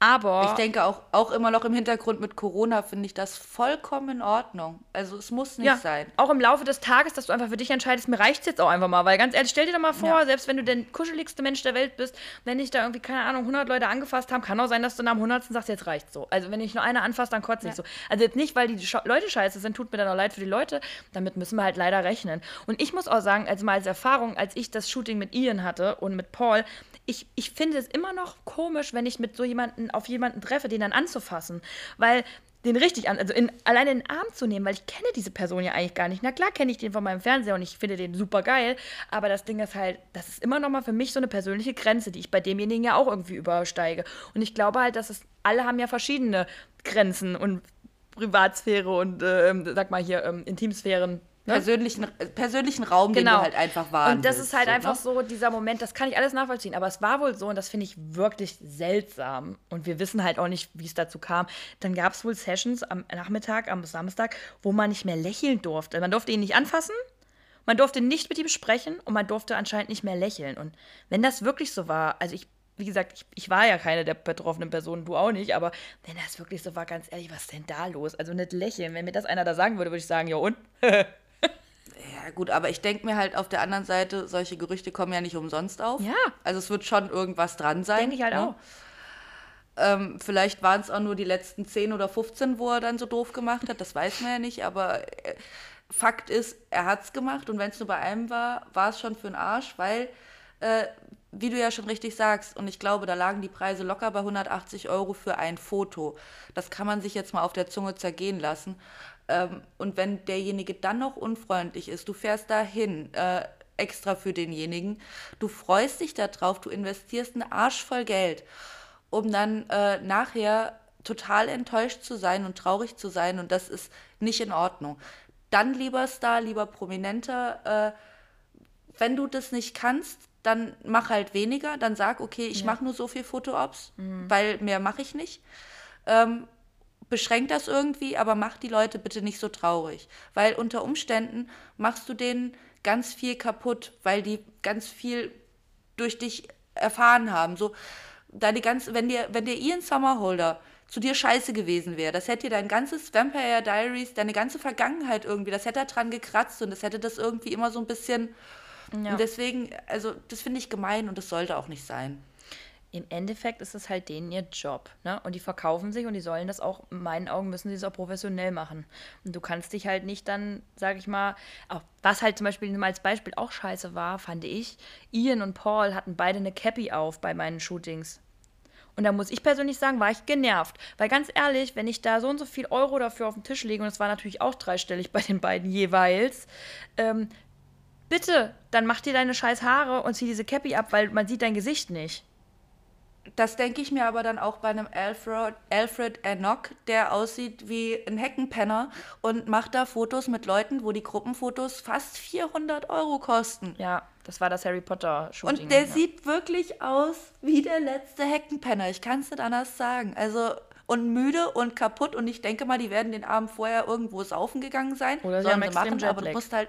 Aber Ich denke auch, auch immer noch im Hintergrund mit Corona finde ich das vollkommen in Ordnung. Also es muss nicht ja, sein. auch im Laufe des Tages, dass du einfach für dich entscheidest, mir reicht es jetzt auch einfach mal. Weil ganz ehrlich, stell dir doch mal vor, Ja. selbst wenn du der kuscheligste Mensch der Welt bist, wenn dich da irgendwie, keine Ahnung, 100 Leute angefasst haben, kann auch sein, dass du nach dem 100. sagst, jetzt reicht's so. Also wenn ich nur einer anfasst, dann kotze ich so. Also jetzt nicht, weil die Leute scheiße sind, tut mir dann auch leid für die Leute. Damit müssen wir halt leider rechnen. Und ich muss auch sagen, also mal als Erfahrung, als ich das Shooting mit Ian hatte und mit Paul, ich, ich finde es immer noch komisch, wenn ich mit so jemanden auf jemanden treffe, den dann anzufassen. Weil den richtig an, also in, alleine in den Arm zu nehmen, weil ich kenne diese Person ja eigentlich gar nicht. Na klar kenne ich den von meinem Fernseher und ich finde den super geil, aber das Ding ist halt, das ist immer noch mal für mich so eine persönliche Grenze, die ich bei demjenigen ja auch irgendwie übersteige. Und ich glaube halt, dass es, alle haben ja verschiedene Grenzen und Privatsphäre und, ähm, sag mal hier, ähm, Intimsphären. Ne? Persönlichen, äh, persönlichen Raum, den Genau. du halt einfach wahren Und das ist halt so, einfach ne? so dieser Moment, das kann ich alles nachvollziehen, aber es war wohl so und das finde ich wirklich seltsam. Und wir wissen halt auch nicht, wie es dazu kam. Dann gab es wohl Sessions am Nachmittag, am Samstag, wo man nicht mehr lächeln durfte. Man durfte ihn nicht anfassen, man durfte nicht mit ihm sprechen und man durfte anscheinend nicht mehr lächeln. Und wenn das wirklich so war, also ich wie gesagt, ich, ich war ja keine der betroffenen Personen, du auch nicht, aber wenn das wirklich so war, ganz ehrlich, was ist denn da los? Also nicht lächeln. Wenn mir das einer da sagen würde, würde ich sagen, ja und? [LAUGHS] Ja, gut, aber ich denke mir halt auf der anderen Seite, solche Gerüchte kommen ja nicht umsonst auf. Ja. Also es wird schon irgendwas dran sein. Denke ich halt ne? auch. Ähm, vielleicht waren es auch nur die letzten 10 oder 15, wo er dann so doof gemacht hat, das weiß man ja nicht, aber äh, Fakt ist, er hat es gemacht und wenn es nur bei einem war, war es schon für den Arsch, weil, äh, wie du ja schon richtig sagst, und ich glaube, da lagen die Preise locker bei 180 Euro für ein Foto. Das kann man sich jetzt mal auf der Zunge zergehen lassen. Ähm, und wenn derjenige dann noch unfreundlich ist, du fährst dahin, äh, extra für denjenigen, du freust dich darauf, du investierst einen Arsch voll Geld, um dann äh, nachher total enttäuscht zu sein und traurig zu sein und das ist nicht in Ordnung. Dann lieber Star, lieber Prominenter, äh, wenn du das nicht kannst, dann mach halt weniger, dann sag, okay, ich mache nur so viel Fotoops, weil mehr mache ich nicht. Ähm, beschränkt das irgendwie, aber mach die Leute bitte nicht so traurig. Weil unter Umständen machst du denen ganz viel kaputt, weil die ganz viel durch dich erfahren haben. So, deine ganze, wenn dir, wenn dir Ian Summerholder zu dir scheiße gewesen wäre, das hätte dir dein ganzes Vampire Diaries, deine ganze Vergangenheit irgendwie, das hätte da dran gekratzt und das hätte das irgendwie immer so ein bisschen. Ja. Und deswegen, also das finde ich gemein und das sollte auch nicht sein. Im Endeffekt ist es halt denen ihr Job. Ne? Und die verkaufen sich und die sollen das auch, in meinen Augen müssen sie es auch professionell machen. Und du kannst dich halt nicht dann, sag ich mal, auch, was halt zum Beispiel mal als Beispiel auch scheiße war, fand ich, Ian und Paul hatten beide eine Cappy auf bei meinen Shootings. Und da muss ich persönlich sagen, war ich genervt. Weil ganz ehrlich, wenn ich da so und so viel Euro dafür auf den Tisch lege, und es war natürlich auch dreistellig bei den beiden jeweils, ähm, bitte, dann mach dir deine scheiß Haare und zieh diese Cappy ab, weil man sieht dein Gesicht nicht. Das denke ich mir aber dann auch bei einem Alfred, Alfred Enoch, der aussieht wie ein Heckenpenner und macht da Fotos mit Leuten, wo die Gruppenfotos fast 400 Euro kosten. Ja, das war das Harry Potter Shooting. Und der ja. sieht wirklich aus wie der letzte Heckenpenner. Ich kann es nicht anders sagen. Also und müde und kaputt und ich denke mal, die werden den Abend vorher irgendwo saufen gegangen sein. Oder sie haben extrem aber du Jetlag. musst halt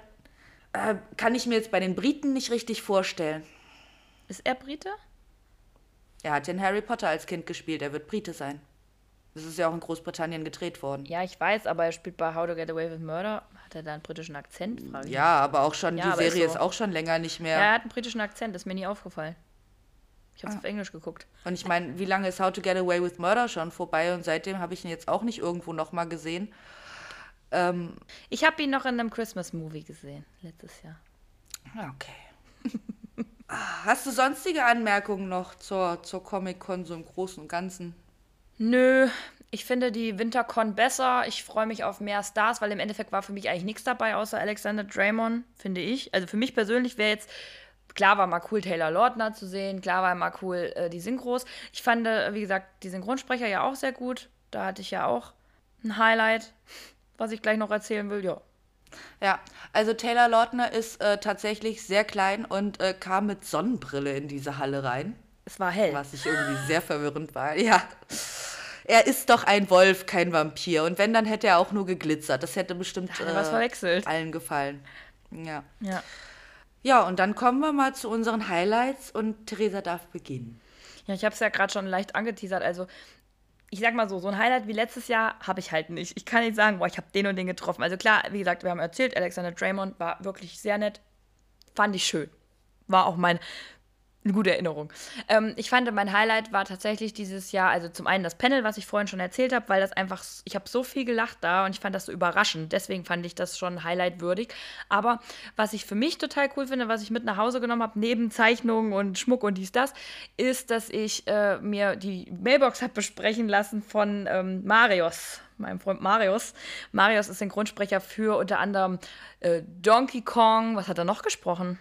äh, kann ich mir jetzt bei den Briten nicht richtig vorstellen. Ist er Brite? Er hat den Harry Potter als Kind gespielt, er wird Brite sein. Das ist ja auch in Großbritannien gedreht worden. Ja, ich weiß, aber er spielt bei How to Get Away with Murder. Hat er da einen britischen Akzent? Frage Ja, aber auch schon, Ja, die aber ist Serie so. ist auch schon länger nicht mehr. Ja, er hat einen britischen Akzent, ist mir nie aufgefallen. Ich Ah. habe es auf Englisch geguckt. Und ich meine, wie lange ist How to Get Away with Murder schon vorbei und seitdem habe ich ihn jetzt auch nicht irgendwo nochmal gesehen. Ähm, Ich habe ihn noch in einem Christmas-Movie gesehen, letztes Jahr. ja, okay. [LAUGHS] Hast du sonstige Anmerkungen noch zur, zur Comic-Con so im Großen und Ganzen? Nö, ich finde die Wintercon besser. Ich freue mich auf mehr Stars, weil im Endeffekt war für mich eigentlich nichts dabei, außer Alexander Draymond, finde ich. Also für mich persönlich wäre jetzt, klar war mal cool, Taylor Lautner zu sehen, klar war mal cool, äh, die Synchros. Ich fand, äh, wie gesagt, die Synchronsprecher ja auch sehr gut. Da hatte ich ja auch ein Highlight, was ich gleich noch erzählen will. Ja, Ja, also Taylor Lautner ist äh, tatsächlich sehr klein und äh, kam mit Sonnenbrille in diese Halle rein, es war hell. was ich irgendwie sehr verwirrend war. [LAUGHS] Ja. Er ist doch ein Wolf, kein Vampir. Und wenn, dann hätte er auch nur geglitzert. Das hätte bestimmt er was verwechselt. allen gefallen. Ja. Ja. Ja, und dann kommen wir mal zu unseren Highlights und Theresa darf beginnen. Ja, ich habe es ja gerade schon leicht angeteasert. Also, ich sag mal so, so ein Highlight wie letztes Jahr habe ich halt nicht. Ich kann nicht sagen, boah, ich habe den und den getroffen. Also klar, wie gesagt, wir haben erzählt, Alexander Draymond war wirklich sehr nett. Fand ich schön. War auch mein, eine gute Erinnerung. Ähm, ich fand, mein Highlight war tatsächlich dieses Jahr, also zum einen das Panel, was ich vorhin schon erzählt habe, weil das einfach, ich habe so viel gelacht da und ich fand das so überraschend. Deswegen fand ich das schon highlightwürdig. Aber was ich für mich total cool finde, was ich mit nach Hause genommen habe, neben Zeichnungen und Schmuck und dies, das, ist, dass ich äh, mir die Mailbox habe besprechen lassen von ähm, Marius meinem Freund Marius. Marius ist Synchronsprecher für unter anderem äh, Donkey Kong. Was hat er noch gesprochen?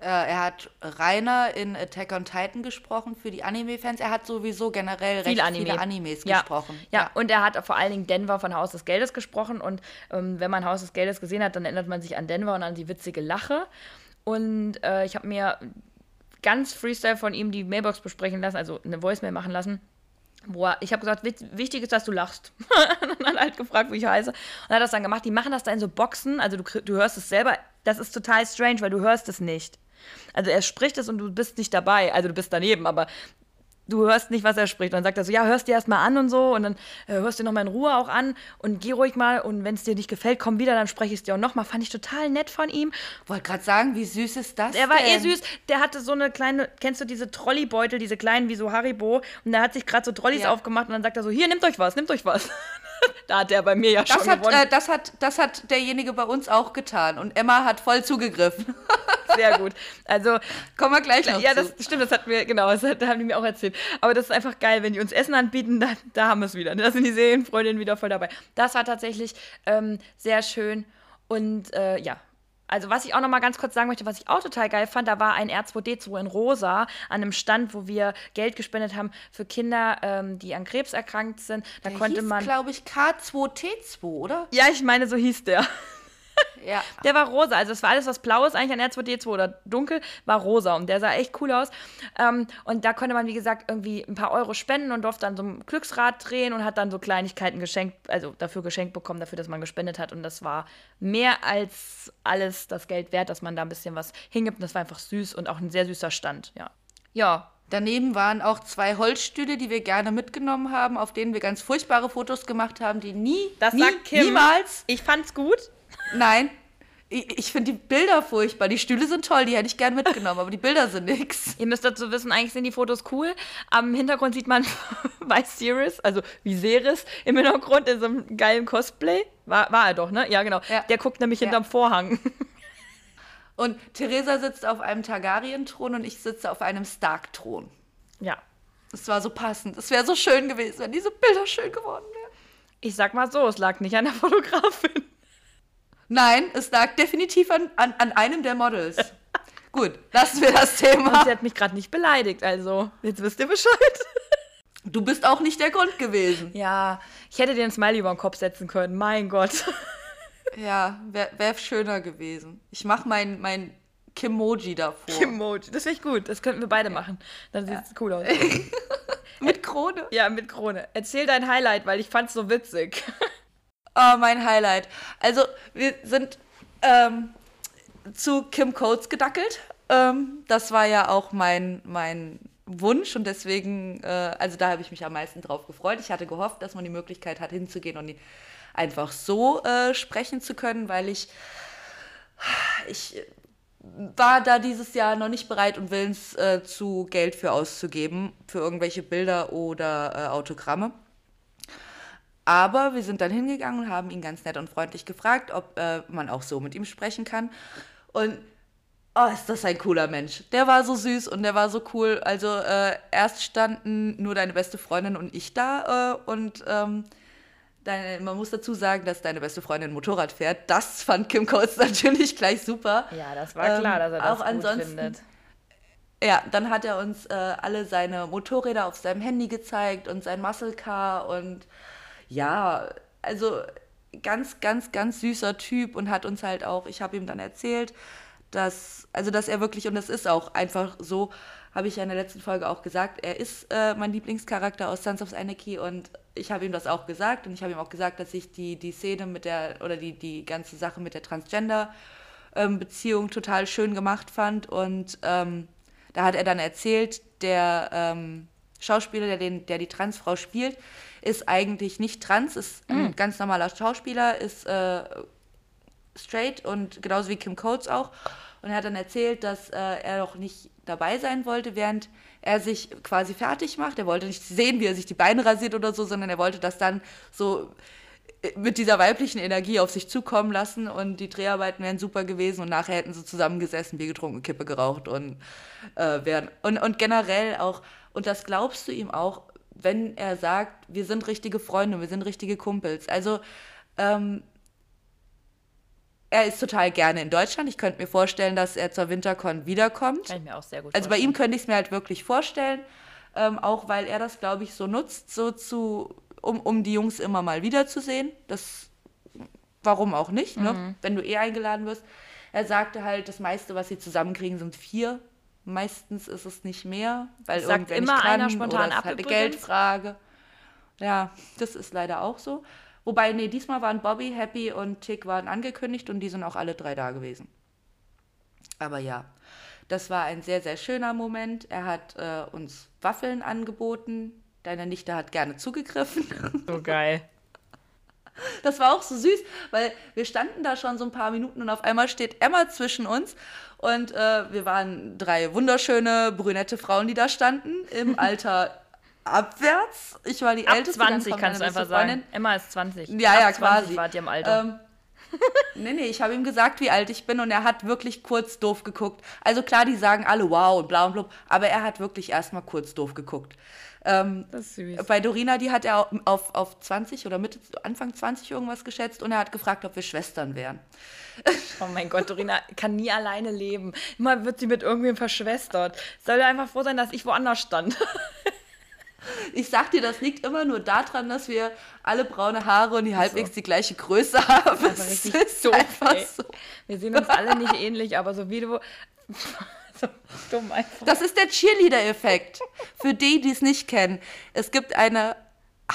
Äh, er hat Rainer in Attack on Titan gesprochen für die Anime-Fans. Er hat sowieso generell recht Viel Anime. viele Animes ja. gesprochen. Ja. und er hat vor allen Dingen Denver von Haus des Geldes gesprochen. Und ähm, wenn man Haus des Geldes gesehen hat, dann erinnert man sich an Denver und an die witzige Lache. Und äh, ich habe mir ganz Freestyle von ihm die Mailbox besprechen lassen, also eine Voicemail machen lassen. Er, ich habe gesagt, wichtig ist, dass du lachst. [LAUGHS] und dann hat er halt gefragt, wie ich heiße. Und hat das dann gemacht. Die machen das da in so Boxen, also du, du hörst es selber. Das ist total strange, weil du hörst es nicht. Also er spricht es und du bist nicht dabei. Also du bist daneben, aber du hörst nicht, was er spricht. Und dann sagt er so, ja, hörst dir erstmal an und so und dann äh, hörst du nochmal in Ruhe auch an und geh ruhig mal und wenn es dir nicht gefällt, komm wieder, dann spreche ich es dir auch nochmal. Fand ich total nett von ihm. Wollte gerade sagen, wie süß ist das Der war eh denn? süß. Der hatte so eine kleine, kennst du diese Trolleybeutel, diese kleinen wie so Haribo und der hat sich gerade so Trolleys Ja. aufgemacht und dann sagt er so, hier, nehmt euch was, nehmt euch was. [LAUGHS] da hat er bei mir ja Das schon hat, gewonnen. äh, das, hat, das hat derjenige bei uns auch getan. Und Emma hat voll zugegriffen. [LAUGHS] Sehr gut. Also, Kommen wir gleich noch ja, zu. das stimmt, das hatten wir, genau, das hat- haben die mir auch erzählt. Aber das ist einfach geil, wenn die uns Essen anbieten, da, da haben wir es wieder. Da sind die Serienfreundinnen wieder voll dabei. Das war tatsächlich ähm, sehr schön. Und äh, ja, also was ich auch noch mal ganz kurz sagen möchte, was ich auch total geil fand, da war ein R2D2 in Rosa an einem Stand, wo wir Geld gespendet haben für Kinder, ähm, die an Krebs erkrankt sind. Da Der konnte hieß, man. glaube ich, K2T2, oder? Ja, ich meine, so hieß der. Ja. [LAUGHS] Der war rosa, also es war alles, was blau ist, eigentlich an R2D2 oder dunkel, war rosa und der sah echt cool aus. Ähm, und da konnte man, wie gesagt, irgendwie ein paar Euro spenden und durfte dann so ein Glücksrad drehen und hat dann so Kleinigkeiten geschenkt, also dafür geschenkt bekommen, dafür, dass man gespendet hat. Und das war mehr als alles das Geld wert, dass man da ein bisschen was hingibt. Und das war einfach süß und auch ein sehr süßer Stand, ja. Ja, Daneben waren auch zwei Holzstühle, die wir gerne mitgenommen haben, auf denen wir ganz furchtbare Fotos gemacht haben, die nie, das nie Kim. niemals, Ich fand's gut. Nein, ich, ich finde die Bilder furchtbar. Die Stühle sind toll, die hätte ich gern mitgenommen, aber die Bilder sind nix. Ihr müsst dazu wissen, eigentlich sind die Fotos cool. Am Hintergrund sieht man [LAUGHS] Viserys, also Viserys im Hintergrund in so einem geilen Cosplay. War, war er doch, ne? Ja, genau. Ja. Der guckt nämlich Ja. hinterm Vorhang. [LAUGHS] Und Theresa sitzt auf einem Targaryen-Thron und ich sitze auf einem Stark-Thron. ja. Das war so passend. Es wäre so schön gewesen, wenn diese Bilder schön geworden wären. Ich sag mal so, es lag nicht an der Fotografin. Nein, es lag definitiv an, an, an einem der Models. [LAUGHS] Gut, lassen wir das Und Thema. sie hat mich gerade nicht beleidigt, also jetzt wisst ihr Bescheid. Du bist auch nicht der Grund gewesen. Ja, ich hätte dir ein Smiley über den Kopf setzen können, mein Gott. [LAUGHS] Ja, wäre wär schöner gewesen. Ich mache mein, mein Kimoji davor. Emoji, das ich gut, das könnten wir beide machen. Dann sieht es cool aus. [LAUGHS] Mit Krone. Ja, mit Krone. Erzähl dein Highlight, weil ich fand's so witzig. Oh, mein Highlight. Also, wir sind ähm, zu Kim Coates gedackelt. Ähm, das war ja auch mein, mein Wunsch und deswegen, äh, also da habe ich mich am meisten drauf gefreut. Ich hatte gehofft, dass man die Möglichkeit hat, hinzugehen und einfach so äh, sprechen zu können, weil ich, ich war da dieses Jahr noch nicht bereit und willens äh, zu Geld für auszugeben, für irgendwelche Bilder oder äh, Autogramme. Aber wir sind dann hingegangen und haben ihn ganz nett und freundlich gefragt, ob äh, man auch so mit ihm sprechen kann. Und oh, ist das ein cooler Mensch. Der war so süß und der war so cool. Also äh, erst standen nur deine beste Freundin und ich da äh, und ähm, deine, man muss dazu sagen, dass deine beste Freundin Motorrad fährt. Das fand Kim Coates [LAUGHS] natürlich gleich super. Ja, das war klar, Ähm, dass er das auch gut ansonsten- findet. Ja, dann hat er uns äh, alle seine Motorräder auf seinem Handy gezeigt und sein Muscle Car und ja, also ganz, ganz, ganz süßer Typ und hat uns halt auch, ich habe ihm dann erzählt, dass, also dass er wirklich, und das ist auch einfach so, habe ich ja in der letzten Folge auch gesagt, er ist äh, mein Lieblingscharakter aus Sons of Anarchy und ich habe ihm das auch gesagt und ich habe ihm auch gesagt, dass ich die, die Szene mit der, oder die, die ganze Sache mit der Transgender-Beziehung total schön gemacht fand und ähm, da hat er dann erzählt, der ähm, Schauspieler, der, den, der die Transfrau spielt, ist eigentlich nicht trans, ist ein ganz normaler Schauspieler, ist äh, straight und genauso wie Kim Coates auch. Und er hat dann erzählt, dass äh, er noch nicht dabei sein wollte, während er sich quasi fertig macht. Er wollte nicht sehen, wie er sich die Beine rasiert oder so, sondern er wollte das dann so äh, mit dieser weiblichen Energie auf sich zukommen lassen und die Dreharbeiten wären super gewesen und nachher hätten sie zusammengesessen, Bier getrunken, Kippe geraucht und äh, wären und, und generell auch, und das glaubst du ihm auch, wenn er sagt, wir sind richtige Freunde, wir sind richtige Kumpels. Also ähm, er ist total gerne in Deutschland. Ich könnte mir vorstellen, dass er zur Wintercon wiederkommt. Kann ich mir auch sehr gut Also bei ihm könnte ich es mir halt wirklich vorstellen, ähm, auch weil er das, glaube ich, so nutzt, so zu, um, um die Jungs immer mal wiederzusehen. Das, warum auch nicht, Mhm. ne? wenn du eh eingeladen wirst. Er sagte halt, das meiste, was sie zusammenkriegen, sind vier. Meistens ist es nicht mehr, weil sagt irgendwer immer nicht kann einer spontan oder es halt eine. Geldfrage. Ja, das ist leider auch so. Wobei, nee, diesmal waren Bobby, Happy und Tick waren angekündigt und die sind auch alle drei da gewesen. Aber ja, Das war ein sehr, sehr schöner Moment. Er hat äh, uns Waffeln angeboten. Deine Nichte hat gerne zugegriffen. So geil. Das war auch so süß, weil wir standen da schon so ein paar Minuten und auf einmal steht Emma zwischen uns und äh, wir waren drei wunderschöne brünette Frauen, die da standen, im [LAUGHS] Alter abwärts. Ich war die Ab älteste. 20 kannst du einfach sagen. Emma ist 20. Ja, Ab ja, 20 quasi. wart ihr im Alter. Ähm, nee, nee, ich habe ihm gesagt, wie alt ich bin und er hat wirklich kurz doof geguckt. Also klar, die sagen alle wow und bla und blub, aber er hat wirklich erstmal kurz doof geguckt. Ähm, das ist süß. bei Dorina, die hat er auf, auf 20 oder Mitte, Anfang 20 irgendwas geschätzt und er hat gefragt, ob wir Schwestern wären. Oh mein Gott, Dorina kann nie alleine leben. Immer wird sie mit irgendwem verschwestert. Soll einfach froh sein, dass ich woanders stand. [LAUGHS] Ich sag dir, das liegt immer nur daran, dass wir alle braune Haare und die halbwegs die gleiche Größe haben. Das ist doof, einfach ey. so. Wir sehen uns alle nicht ähnlich, aber so wie du. So dumm einfach. Das ist der Cheerleader-Effekt. Für die, die es nicht kennen. Es gibt eine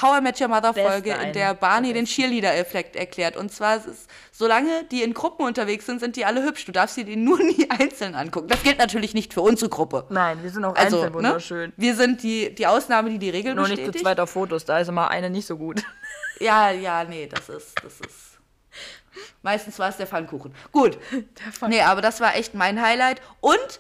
How I Met Your Mother Folge, Beste in der. Barney Der den Cheerleader-Effekt erklärt. Und zwar ist es, solange die in Gruppen unterwegs sind, sind die alle hübsch. Du darfst sie dir nur nie [LAUGHS] einzeln angucken. Das gilt natürlich nicht für unsere Gruppe. Nein, wir sind auch Also, einzeln ne? wunderschön. wir sind die, die Ausnahme, die die Regel Nur nicht zu bestätigt. zweit auf Fotos, da ist immer eine nicht so gut. [LAUGHS] Ja, ja, nee, das ist, das ist. Meistens war es der Pfannkuchen. Gut. [LAUGHS] Nee, aber das war echt mein Highlight. Und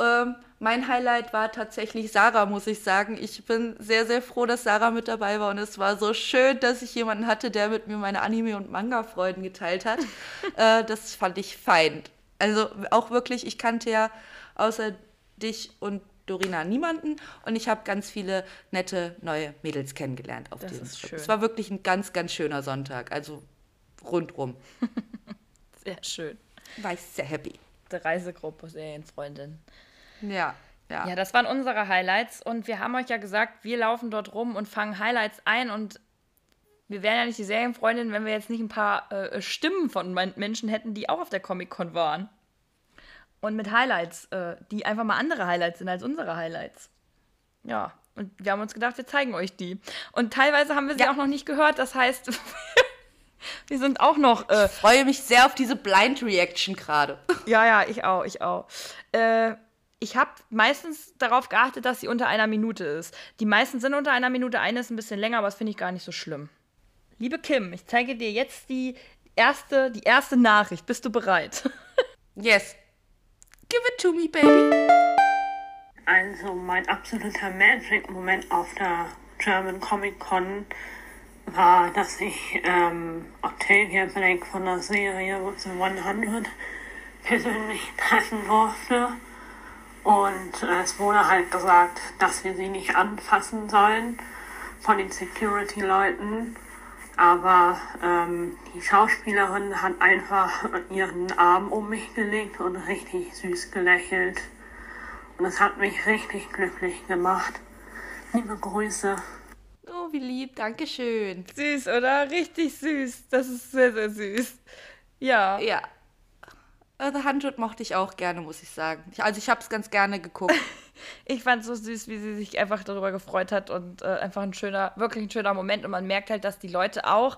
ähm, mein Highlight war tatsächlich Sarah, muss ich sagen. Ich bin sehr, sehr froh, dass Sarah mit dabei war. Und es war so schön, dass ich jemanden hatte, der mit mir meine Anime- und Manga-Freuden geteilt hat. [LAUGHS] äh, das fand ich fein. Also auch wirklich, ich kannte ja außer dich und Dorina niemanden und ich habe ganz viele nette neue Mädels kennengelernt auf Das diesem ist Trip. schön. Es war wirklich ein ganz, ganz schöner Sonntag. Also rundrum. [LAUGHS] Sehr schön. War ich sehr happy. Die Reisegruppe, Serienfreundin. Ja, ja. Ja, das waren unsere Highlights und wir haben euch ja gesagt, wir laufen dort rum und fangen Highlights ein und wir wären ja nicht die Serienfreundin, wenn wir jetzt nicht ein paar äh, Stimmen von men- Menschen hätten, die auch auf der Comic-Con waren. Und mit Highlights, äh, die einfach mal andere Highlights sind als unsere Highlights. Ja, und wir haben uns gedacht, wir zeigen euch die. Und teilweise haben wir sie Ja. auch noch nicht gehört, das heißt, [LAUGHS] wir sind auch noch äh, Ich freue mich sehr auf diese Blind Reaction gerade. ja, ja, ich auch, ich auch. Äh, ich habe meistens darauf geachtet, dass sie unter einer Minute ist. Die meisten sind unter einer Minute, eine ist ein bisschen länger, aber das finde ich gar nicht so schlimm. Liebe Kim, ich zeige dir jetzt die erste, die erste Nachricht. Bist du bereit? [LAUGHS] Yes. Give it to me, baby. Also mein absoluter Magic-Moment auf der German Comic Con war, dass ich ähm, Octavia Blake von der Serie The 100 persönlich treffen durfte. Und es wurde halt gesagt, dass wir sie nicht anfassen sollen von den Security-Leuten. Aber ähm, die Schauspielerin hat einfach ihren Arm um mich gelegt und richtig süß gelächelt. Und es hat mich richtig glücklich gemacht. Liebe Grüße. Oh, wie lieb. Dankeschön. süß, oder? Richtig süß. Das ist sehr, sehr süß. Ja. Ja. Äh, The 100 mochte ich auch gerne, muss ich sagen. Also ich habe es ganz gerne geguckt. [LAUGHS] Ich fand es so süß, wie sie sich einfach darüber gefreut hat und äh, einfach ein schöner, wirklich ein schöner Moment. Und man merkt halt, dass die Leute auch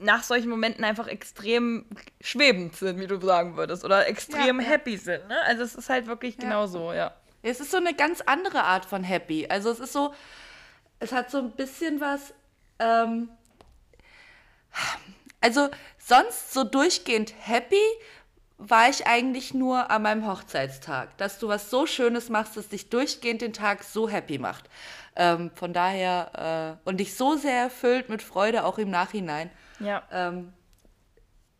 nach solchen Momenten einfach extrem schwebend sind, wie du sagen würdest, oder extrem Ja, ja. happy sind. Ne? Also es ist halt wirklich genau so, ja. Es ist so eine ganz andere Art von Happy. Also es ist so, es hat so ein bisschen was, ähm, also sonst so durchgehend happy war ich eigentlich nur an meinem Hochzeitstag. Dass du was so Schönes machst, das dich durchgehend den Tag so happy macht. Ähm, von daher, äh, und dich so sehr erfüllt mit Freude, auch im Nachhinein. Ja, Ähm,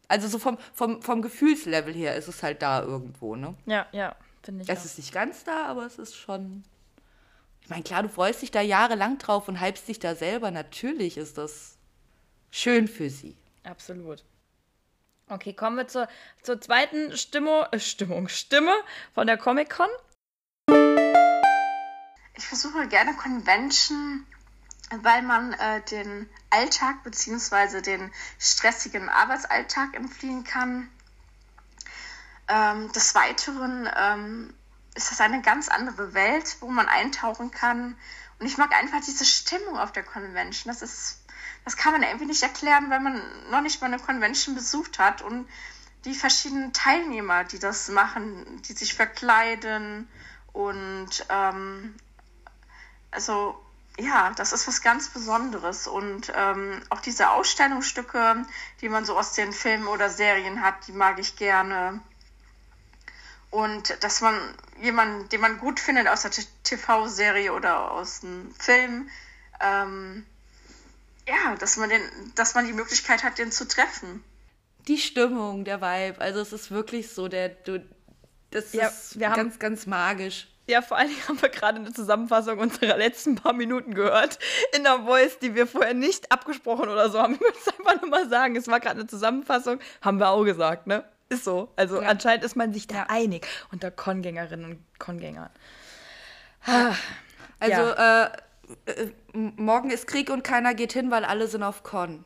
also so vom, vom, vom Gefühlslevel her ist es halt da irgendwo, ne? ja, ja, finde ich Es auch. ist nicht ganz da, aber es ist schon. Ich meine, klar, du freust dich da jahrelang drauf und hypst dich da selber. Natürlich ist das schön für sie. Absolut. Okay, kommen wir zur, zur zweiten Stimmung, äh, Stimmung, Stimme von der Comic-Con. Ich besuche gerne Convention, weil man äh, den Alltag bzw. den stressigen Arbeitsalltag entfliehen kann. Ähm, des Weiteren ähm, ist das eine ganz andere Welt, wo man eintauchen kann. Und ich mag einfach diese Stimmung auf der Convention. Das ist, das kann man irgendwie nicht erklären, wenn man noch nicht mal eine Convention besucht hat. Und die verschiedenen Teilnehmer, die das machen, die sich verkleiden und ähm, also ja, das ist was ganz Besonderes. Und ähm, auch diese Ausstellungsstücke, die man so aus den Filmen oder Serien hat, die mag ich gerne. Und dass man jemanden, den man gut findet aus der TV-Serie oder aus dem Film, ähm, ja, dass man, den, dass man die Möglichkeit hat, den zu treffen. Die Stimmung, der Vibe, also es ist wirklich so, der, du, das ja, ist ganz, haben, ganz magisch. Ja, vor allen Dingen [LAUGHS] haben wir gerade eine Zusammenfassung unserer letzten paar Minuten gehört. In der Voice, die wir vorher nicht abgesprochen oder so haben. [LAUGHS] Ich möchte es einfach nur mal sagen. Es war gerade eine Zusammenfassung. Haben wir auch gesagt, ne? Ist so. Also ja. anscheinend ist man sich da ja. einig unter Kongängerinnen und Kongängern. Also, ja. äh, äh, morgen ist Krieg und keiner geht hin, weil alle sind auf Con.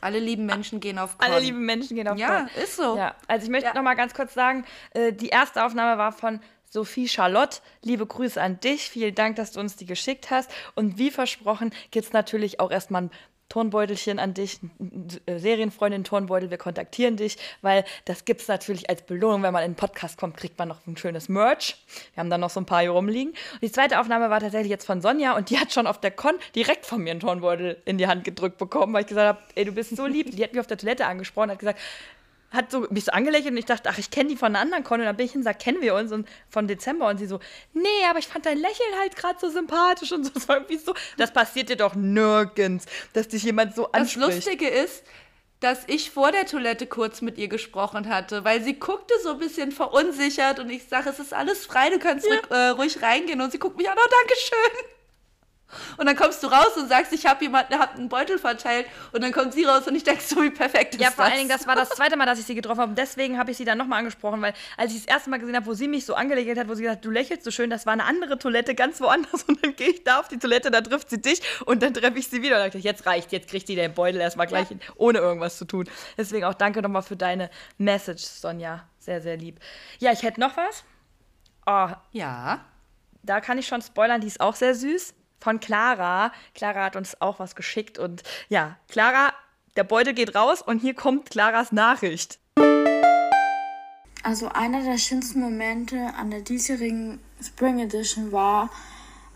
Alle lieben Menschen gehen auf [LAUGHS] Con. Alle lieben Menschen gehen auf ja, Con. Ja, ist so. Ja. Also ich möchte ja. noch mal ganz kurz sagen, äh, die erste Aufnahme war von Sophie Charlotte, liebe Grüße an dich. Vielen Dank, dass du uns die geschickt hast. Und wie versprochen, gibt es natürlich auch erstmal ein Turnbeutelchen an dich, äh, Serienfreundin Turnbeutel, wir kontaktieren dich, weil das gibt es natürlich als Belohnung, wenn man in den Podcast kommt, kriegt man noch ein schönes Merch. Wir haben dann noch so ein paar hier rumliegen. Und die zweite Aufnahme war tatsächlich jetzt von Sonja und die hat schon auf der Con direkt von mir einen Turnbeutel in die Hand gedrückt bekommen, weil ich gesagt habe, ey, du bist so lieb. Die hat mich auf der Toilette angesprochen, hat gesagt, hat so mich so angelächelt und ich dachte, ach, ich kenne die von einer anderen Con und dann bin ich hin und sag, kennen wir uns und von Dezember und sie so, nee, aber ich fand dein Lächeln halt gerade so sympathisch und so, [LAUGHS] das war irgendwie so, das passiert dir doch nirgends, dass dich jemand so anspricht. Das Lustige ist, dass ich vor der Toilette kurz mit ihr gesprochen hatte, weil sie guckte so ein bisschen verunsichert und ich sage, es ist alles frei, du kannst ja. äh, ruhig reingehen und sie guckt mich an, oh, danke schön. Und dann kommst du raus und sagst, ich habe jemanden, hab einen Beutel verteilt. Und dann kommt sie raus und ich denke so, wie perfekt ist Ja, vor das? allen Dingen, das war das zweite Mal, dass ich sie getroffen habe. Und deswegen habe ich sie dann nochmal angesprochen, weil als ich das erste Mal gesehen habe, wo sie mich so angelegelt hat, wo sie gesagt hat, du lächelst so schön, das war eine andere Toilette ganz woanders. [LAUGHS] Und dann gehe ich da auf die Toilette, da trifft sie dich und dann treffe ich sie wieder. Und dann dachte ich, jetzt reicht, jetzt kriegt sie den Beutel erstmal gleich, ja. ohne irgendwas zu tun. Deswegen auch danke nochmal für deine Message, Sonja. Sehr, sehr lieb. Ja, ich hätte noch was. Oh, ja. Da kann ich schon spoilern, die ist auch sehr süß von Clara. Clara hat uns auch was geschickt und ja, Clara, der Beutel geht raus und hier kommt Claras Nachricht. Also einer der schönsten Momente an der diesjährigen Spring Edition war,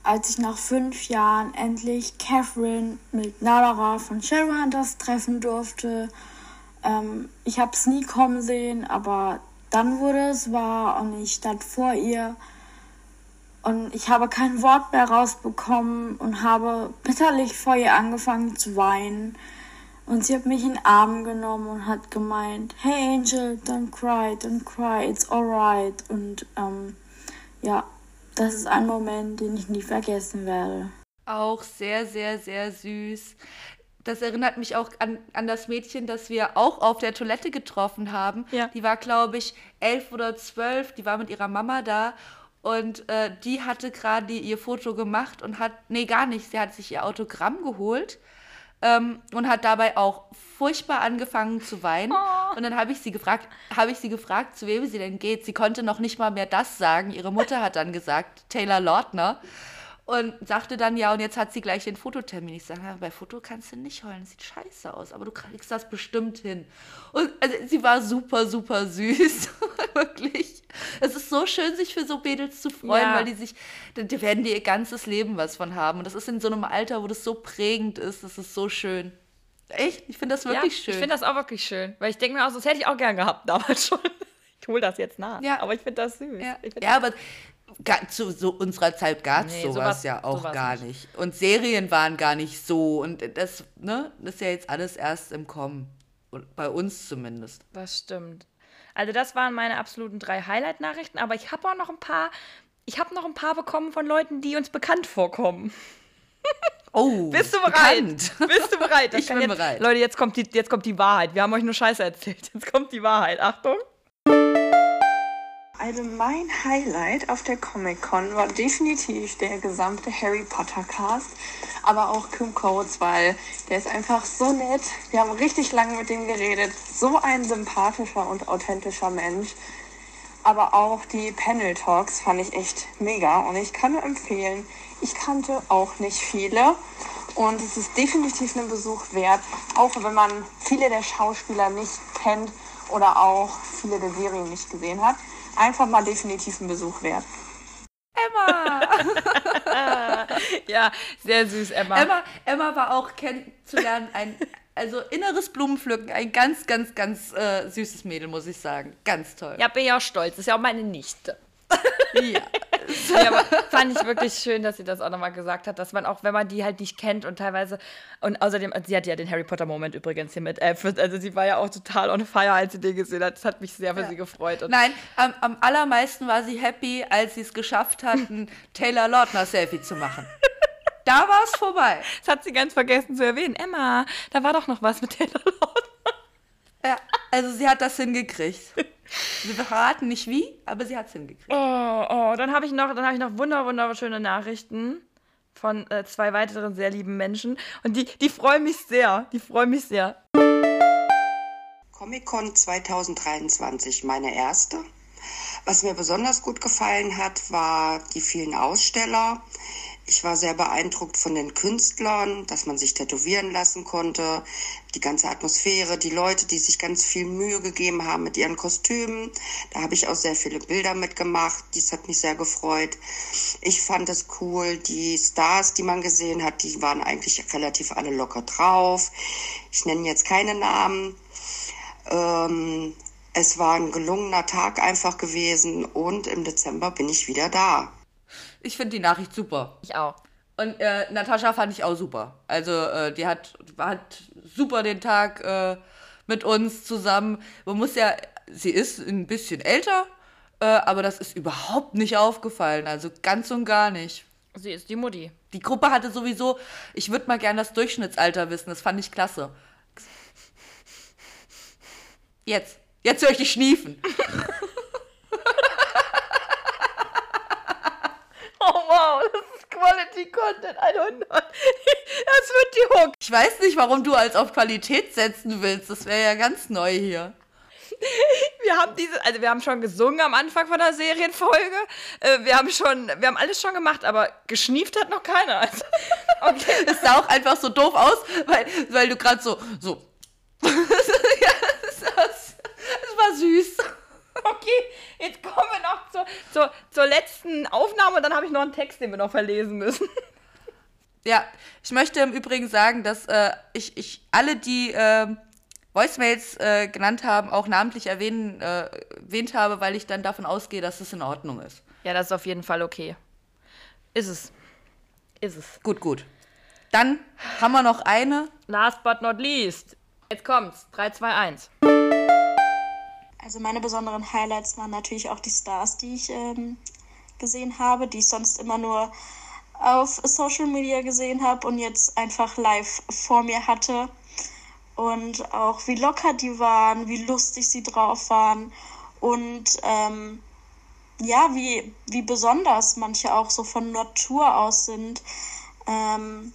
als ich nach fünf Jahren endlich Catherine mit Nadara von Shadowhunters treffen durfte. Ähm, ich habe es nie kommen sehen, aber dann wurde es wahr und ich stand vor ihr und ich habe kein Wort mehr rausbekommen und habe bitterlich vor ihr angefangen zu weinen. Und sie hat mich in den Arm genommen und hat gemeint, hey Angel, don't cry, don't cry, it's alright. Und ähm, ja, das ist ein Moment, den ich nie vergessen werde. Auch sehr, sehr, sehr süß. Das erinnert mich auch an, an das Mädchen, das wir auch auf der Toilette getroffen haben. Ja. Die war, glaube ich, elf oder zwölf. Die war mit ihrer Mama da. Und äh, die hatte gerade ihr Foto gemacht und hat, nee, gar nicht, sie hat sich ihr Autogramm geholt ähm, und hat dabei auch furchtbar angefangen zu weinen. Oh. Und dann habe ich sie gefragt, habe ich sie gefragt, zu wem sie denn geht. Sie konnte noch nicht mal mehr das sagen. Ihre Mutter hat dann gesagt, Taylor Lautner und sagte dann, ja, und jetzt hat sie gleich den Fototermin. Ich sage, bei Foto kannst du nicht heulen, das sieht scheiße aus, aber du kriegst das bestimmt hin. Und also, sie war super, super süß, [LAUGHS] wirklich. Es ist so schön, sich für so Mädels zu freuen, ja. weil die sich, die werden die ihr ganzes Leben was von haben. Und das ist in so einem Alter, wo das so prägend ist, das ist so schön. Echt? Ich finde das wirklich ja, schön. Ich finde das auch wirklich schön, weil ich denke mir auch, das hätte ich auch gern gehabt damals schon. [LAUGHS] Ich hole das jetzt nach. Ja. Aber ich finde das süß. Ja, ja aber zu so unserer Zeit gab es nee, sowas, sowas, ja auch sowas gar nicht. nicht. Und Serien waren gar nicht so. Und das, ne, das ist ja jetzt alles erst im Kommen. Bei uns zumindest. Das stimmt. Also, das waren meine absoluten drei Highlight-Nachrichten, aber ich habe auch noch ein paar. Ich habe noch ein paar bekommen von Leuten, die uns bekannt vorkommen. [LAUGHS] Oh, bist du bereit? Bekannt. [LAUGHS] Bist du bereit? ich bin jetzt, bereit. Leute, jetzt kommt, die, jetzt kommt die Wahrheit. Wir haben euch nur Scheiße erzählt. Jetzt kommt die Wahrheit. Achtung. Also mein Highlight auf der Comic-Con war definitiv der gesamte Harry Potter Cast, aber auch Kim Coates, weil der ist einfach so nett. Wir haben richtig lange mit dem geredet. So ein sympathischer und authentischer Mensch. Aber auch die Panel Talks fand ich echt mega und ich kann nur empfehlen, ich kannte auch nicht viele und es ist definitiv einen Besuch wert, auch wenn man viele der Schauspieler nicht kennt oder auch viele der Serien nicht gesehen hat, einfach mal definitiv ein Besuch wert. Emma! [LAUGHS] Ja, sehr süß, Emma. Emma, Emma war auch kennenzulernen ein, also inneres Blumenpflücken, ein ganz, ganz, ganz äh, süßes Mädel, muss ich sagen. Ganz toll. Ja, bin ja auch stolz. Das ist ja auch meine Nichte. Ja. [LAUGHS] Ja, aber fand ich wirklich schön, dass sie das auch nochmal gesagt hat, dass man auch, wenn man die halt nicht kennt und teilweise, und außerdem, sie hat ja den Harry Potter-Moment übrigens hier mit, äh, für- also sie war ja auch total on fire, als sie den gesehen hat. Das hat mich sehr für sie gefreut. Und Nein, am, am allermeisten war sie happy, als sie es geschafft hat, ein [LAUGHS] Taylor Lautner-Selfie zu machen. Da war es vorbei. das hat sie ganz vergessen zu erwähnen. Emma, da war doch noch was mit Taylor Lautner. Ja, also sie hat das hingekriegt. Wir verraten nicht wie, aber sie hat es hingekriegt. Oh, oh, dann habe ich noch, dann habe ich noch wunder, wunderschöne Nachrichten von äh, zwei weiteren sehr lieben Menschen. Und die, die freuen mich sehr. Die freuen mich sehr. Comic-Con 2023, meine erste. Was mir besonders gut gefallen hat, war die vielen Aussteller. Ich war sehr beeindruckt von den Künstlern, dass man sich tätowieren lassen konnte, die ganze Atmosphäre, die Leute, die sich ganz viel Mühe gegeben haben mit ihren Kostümen. Da habe ich auch sehr viele Bilder mitgemacht. Dies hat mich sehr gefreut. Ich fand es cool. Die Stars, die man gesehen hat, die waren eigentlich relativ alle locker drauf. Ich nenne jetzt keine Namen. Ähm, es war ein gelungener Tag einfach gewesen und im Dezember bin ich wieder da. Ich finde die Nachricht super. Ich auch. Und äh, Natascha fand ich auch super. Also äh, die hat, hat super den Tag äh, mit uns zusammen. Man muss ja, sie ist ein bisschen älter, äh, aber das ist überhaupt nicht aufgefallen. Also ganz und gar nicht. Sie ist die Mutti. Die Gruppe hatte sowieso, ich würde mal gerne das Durchschnittsalter wissen. Das fand ich klasse. Jetzt. Jetzt höre ich dich schniefen. [LAUGHS] Oh wow, das ist Quality Content 100. [LAUGHS] Das wird die Hook. Ich weiß nicht, warum du als auf Qualität setzen willst. Das wäre ja ganz neu hier. [LAUGHS] Wir haben diese, also wir haben schon gesungen am Anfang von der Serienfolge. Äh, Wir haben schon, wir haben alles schon gemacht, aber geschnieft hat noch keiner. [LAUGHS] Also, okay. Es sah auch einfach so doof aus, weil, weil du gerade so, so. ja, das, das war süß. [LAUGHS] Okay, jetzt kommen wir noch zur, zur, zur letzten Aufnahme und dann habe ich noch einen Text, den wir noch verlesen müssen. [LAUGHS] Ja, ich möchte im Übrigen sagen, dass äh, ich, ich alle, die äh, Voicemails äh, genannt haben, auch namentlich erwähnen, äh, erwähnt habe, weil ich dann davon ausgehe, dass es in Ordnung ist. Ja, das ist auf jeden Fall okay. Ist es. Ist es. Gut, gut. Dann haben wir noch eine. Last but not least. Jetzt kommt's. 3, 2, 1. Also meine besonderen Highlights waren natürlich auch die Stars, die ich ähm, gesehen habe, die ich sonst immer nur auf Social Media gesehen habe und jetzt einfach live vor mir hatte. Und auch wie locker die waren, wie lustig sie drauf waren und ähm, ja, wie, wie besonders manche auch so von Natur aus sind. Ähm,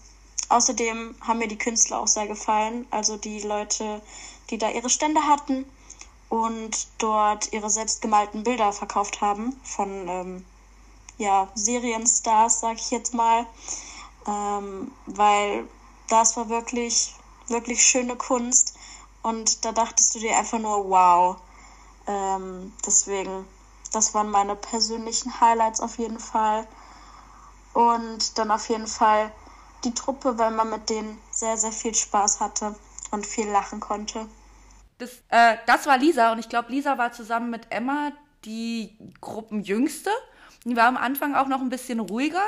außerdem haben mir die Künstler auch sehr gefallen, also die Leute, die da ihre Stände hatten und dort ihre selbstgemalten Bilder verkauft haben von ähm, ja, Serienstars, sag ich jetzt mal, ähm, weil das war wirklich, wirklich schöne Kunst und da dachtest du dir einfach nur, wow. Ähm, deswegen, das waren meine persönlichen Highlights auf jeden Fall. Und dann auf jeden Fall die Truppe, weil man mit denen sehr, sehr viel Spaß hatte und viel lachen konnte. Das, äh, das war Lisa und ich glaube, Lisa war zusammen mit Emma die Gruppenjüngste. Die war am Anfang auch noch ein bisschen ruhiger.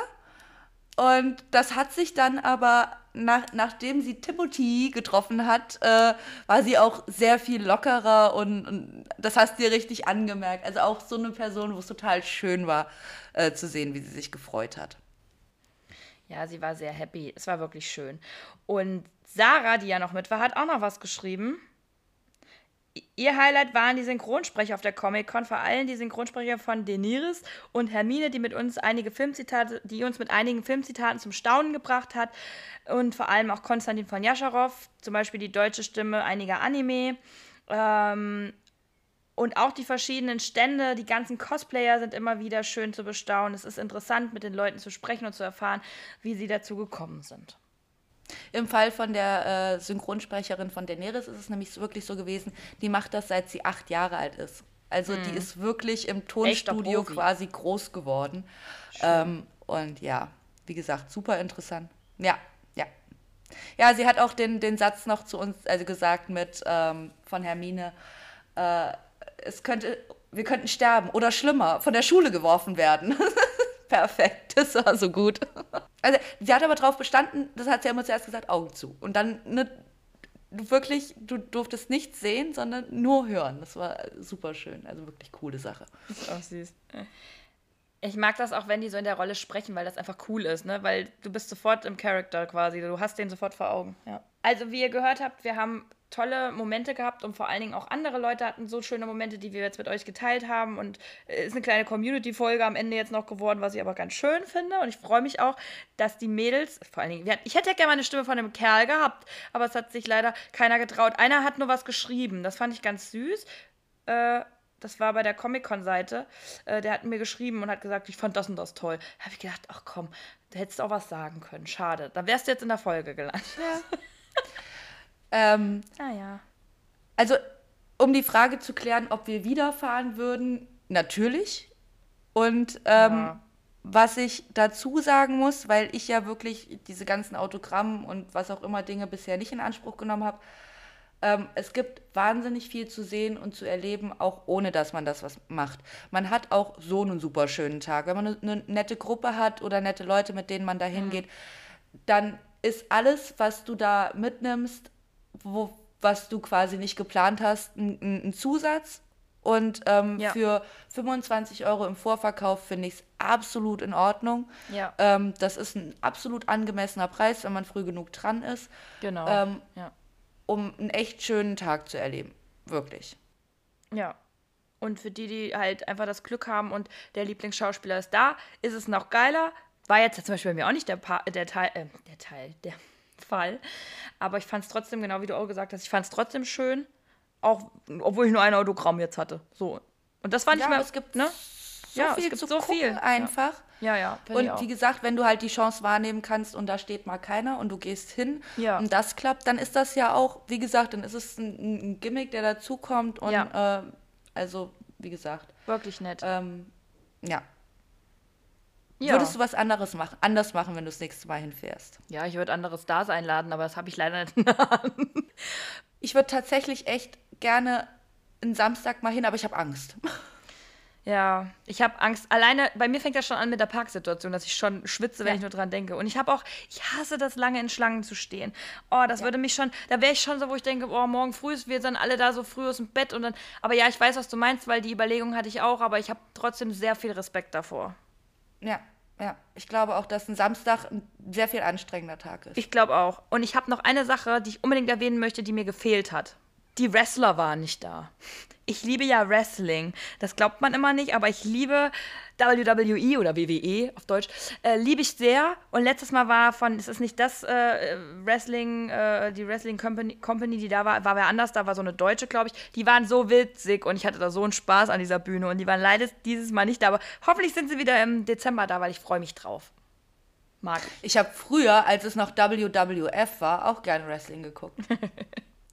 Und das hat sich dann aber, nach, nachdem sie Timothy getroffen hat, äh, war sie auch sehr viel lockerer und, und das hast du dir richtig angemerkt. Also auch so eine Person, wo es total schön war äh, zu sehen, wie sie sich gefreut hat. Ja, sie war sehr happy. Es war wirklich schön. Und Sarah, die ja noch mit war, hat auch noch was geschrieben. Ihr Highlight waren die Synchronsprecher auf der Comic-Con, vor allem die Synchronsprecher von Daenerys und Hermine, die mit uns einige Filmzitate, die uns mit einigen Filmzitaten zum Staunen gebracht hat und vor allem auch Konstantin von Jascharow, zum Beispiel die deutsche Stimme einiger Anime. Ähm, und auch die verschiedenen Stände, die ganzen Cosplayer sind immer wieder schön zu bestaunen. Es ist interessant, mit den Leuten zu sprechen und zu erfahren, wie sie dazu gekommen sind. Im Fall von der äh, Synchronsprecherin von Daenerys ist es nämlich wirklich so gewesen, die macht das seit sie acht Jahre alt ist. Also die ist wirklich im Tonstudio quasi groß geworden. Ähm, und ja, wie gesagt, super interessant. Ja, ja. Ja, sie hat auch den, den Satz noch zu uns also gesagt mit ähm, von Hermine, äh, es könnte, wir könnten sterben oder schlimmer, von der Schule geworfen werden. [LAUGHS] Perfekt, [LAUGHS] das war so gut. Also sie hat aber darauf bestanden, das hat sie immer zuerst gesagt, Augen zu. Und dann ne, du wirklich, du durftest nichts sehen, sondern nur hören. Das war super schön, also wirklich coole Sache. Ist auch süß. Ich mag das auch, wenn die so in der Rolle sprechen, weil das einfach cool ist, ne? Weil du bist sofort im Charakter quasi, du hast den sofort vor Augen. Ja. Also wie ihr gehört habt, wir haben tolle Momente gehabt und vor allen Dingen auch andere Leute hatten so schöne Momente, die wir jetzt mit euch geteilt haben und äh, ist eine kleine Community-Folge am Ende jetzt noch geworden, was ich aber ganz schön finde und ich freue mich auch, dass die Mädels, vor allen Dingen, ich hätte ja gerne mal eine Stimme von einem Kerl gehabt, aber es hat sich leider keiner getraut. Einer hat nur was geschrieben, das fand ich ganz süß. Äh, das war bei der Comic-Con-Seite. Äh, der hat mir geschrieben und hat gesagt, ich fand das und das toll. Da habe ich gedacht, ach komm, da hättest du auch was sagen können. Schade. Dann wärst du jetzt in der Folge gelandet. [LAUGHS] Ähm, Naja. Also, um die Frage zu klären, ob wir wieder fahren würden, natürlich. Und ähm, Ja. was ich dazu sagen muss, weil ich ja wirklich diese ganzen Autogramm und was auch immer Dinge bisher nicht in Anspruch genommen habe, ähm, es gibt wahnsinnig viel zu sehen und zu erleben, auch ohne dass man das was macht. Man hat auch so einen super schönen Tag. Wenn man eine, eine nette Gruppe hat oder nette Leute, mit denen man da hingeht, dann ist alles, was du da mitnimmst, wo, was du quasi nicht geplant hast, ein, ein ein Zusatz. Und ähm, Ja. für 25 Euro im Vorverkauf finde ich es absolut in Ordnung. Ja. Ähm, das ist ein absolut angemessener Preis, wenn man früh genug dran ist, Genau. ähm, ja. um einen echt schönen Tag zu erleben. Wirklich. Ja. Und für die, die halt einfach das Glück haben und der Lieblingsschauspieler ist da, ist es noch geiler. War jetzt zum Beispiel bei mir auch nicht der, pa der Teil, äh, der Teil, der Fall. Aber ich fand es trotzdem, genau wie du auch gesagt hast, ich fand es trotzdem schön. Auch, obwohl ich nur ein Autogramm jetzt hatte. So. Und das fand ich Ja, mal, aber es gibt ne? So Ja, es viel gibt zu so gucken viel. einfach. Ja, ja. ich Und wie gesagt, wenn du halt die Chance wahrnehmen kannst und da steht mal keiner und du gehst hin Ja. und das klappt, dann ist das ja auch, wie gesagt, dann ist es ein, ein Gimmick, der dazukommt und Ja. äh, also, wie gesagt, Wirklich nett. ähm, ja. Ja. Würdest du was anderes machen, anders machen, wenn du das nächste Mal hinfährst? ja, ich würde andere Stars einladen, aber das habe ich leider nicht in der Hand. [LAUGHS] Ich würde tatsächlich echt gerne einen Samstag mal hin, aber ich habe Angst. [LAUGHS] Ja, ich habe Angst. Alleine, bei mir fängt das schon an mit der Parksituation, dass ich schon schwitze, wenn Ja. ich nur dran denke. Und ich habe auch, ich hasse das lange in Schlangen zu stehen. Oh, das würde mich schon, da wäre ich schon so, wo ich denke, oh, morgen früh ist, wir sind alle da so früh aus dem Bett und dann, aber ja, ich weiß, was du meinst, weil die Überlegung hatte ich auch, aber ich habe trotzdem sehr viel Respekt davor. Ja, ja. Ich glaube auch, dass ein Samstag ein sehr viel anstrengender Tag ist. Ich glaube auch. Und ich habe noch eine Sache, die ich unbedingt erwähnen möchte, die mir gefehlt hat. Die Wrestler waren nicht da. Ich liebe ja Wrestling. Das glaubt man immer nicht, aber ich liebe WWE oder WWE auf Deutsch. Äh, liebe ich sehr. Und letztes Mal war von, es ist nicht das äh, Wrestling, äh, die Wrestling Company, Company, die da war, war wer anders, da war so eine Deutsche, glaube ich. Die waren so witzig und ich hatte da so einen Spaß an dieser Bühne. Und die waren leider dieses Mal nicht da, aber hoffentlich sind sie wieder im Dezember da, weil ich freue mich drauf. Mag ich. Ich habe früher, als es noch WWF war, auch gerne Wrestling geguckt. [LAUGHS]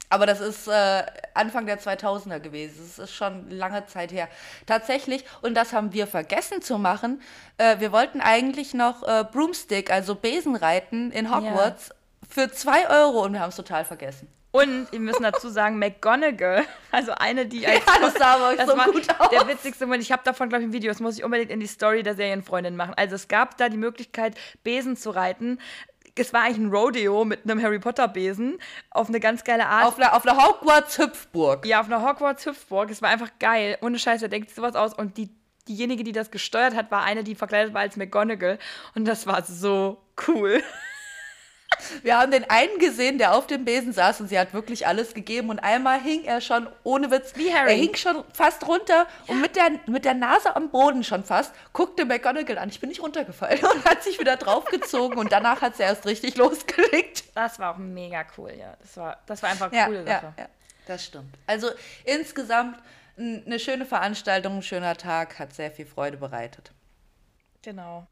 Aber das ist äh, Anfang der 2000er gewesen. Das ist schon lange Zeit her. Tatsächlich, und das haben wir vergessen zu machen, äh, wir wollten eigentlich noch äh, Broomstick, also Besenreiten in Hogwarts für zwei Euro und wir haben es total vergessen. Und wir müssen dazu sagen, McGonagall, also eine, die als Ja, das sah aber das so war gut aus. der witzigste Moment. Ich habe davon, glaube ich, ein Video, das muss ich unbedingt in die Story der Serienfreundin machen. Also es gab da die Möglichkeit, Besen zu reiten. Es war eigentlich ein Rodeo mit einem Harry Potter Besen auf eine ganz geile Art. Auf einer, auf einer Hogwarts-Hüpfburg. ja, auf einer Hogwarts Hüpfburg. Es war einfach geil. Ohne Scheiß, wer denkt sich sowas aus? Und die, diejenige, die das gesteuert hat, war eine, die verkleidet war als McGonagall. Und das war so cool. Wir haben den einen gesehen, der auf dem Besen saß und sie hat wirklich alles gegeben und einmal hing er schon, ohne Witz, Wie Harry. er hing schon fast runter und mit der, mit der Nase am Boden schon fast, guckte McGonagall an, ich bin nicht runtergefallen [LAUGHS] und hat sich wieder draufgezogen und danach hat sie erst richtig [LAUGHS] losgelegt. Das war auch mega cool, ja. Das war, das war einfach eine Ja, coole ja, Sache. ja, das stimmt. Also insgesamt eine schöne Veranstaltung, ein schöner Tag, hat sehr viel Freude bereitet. Genau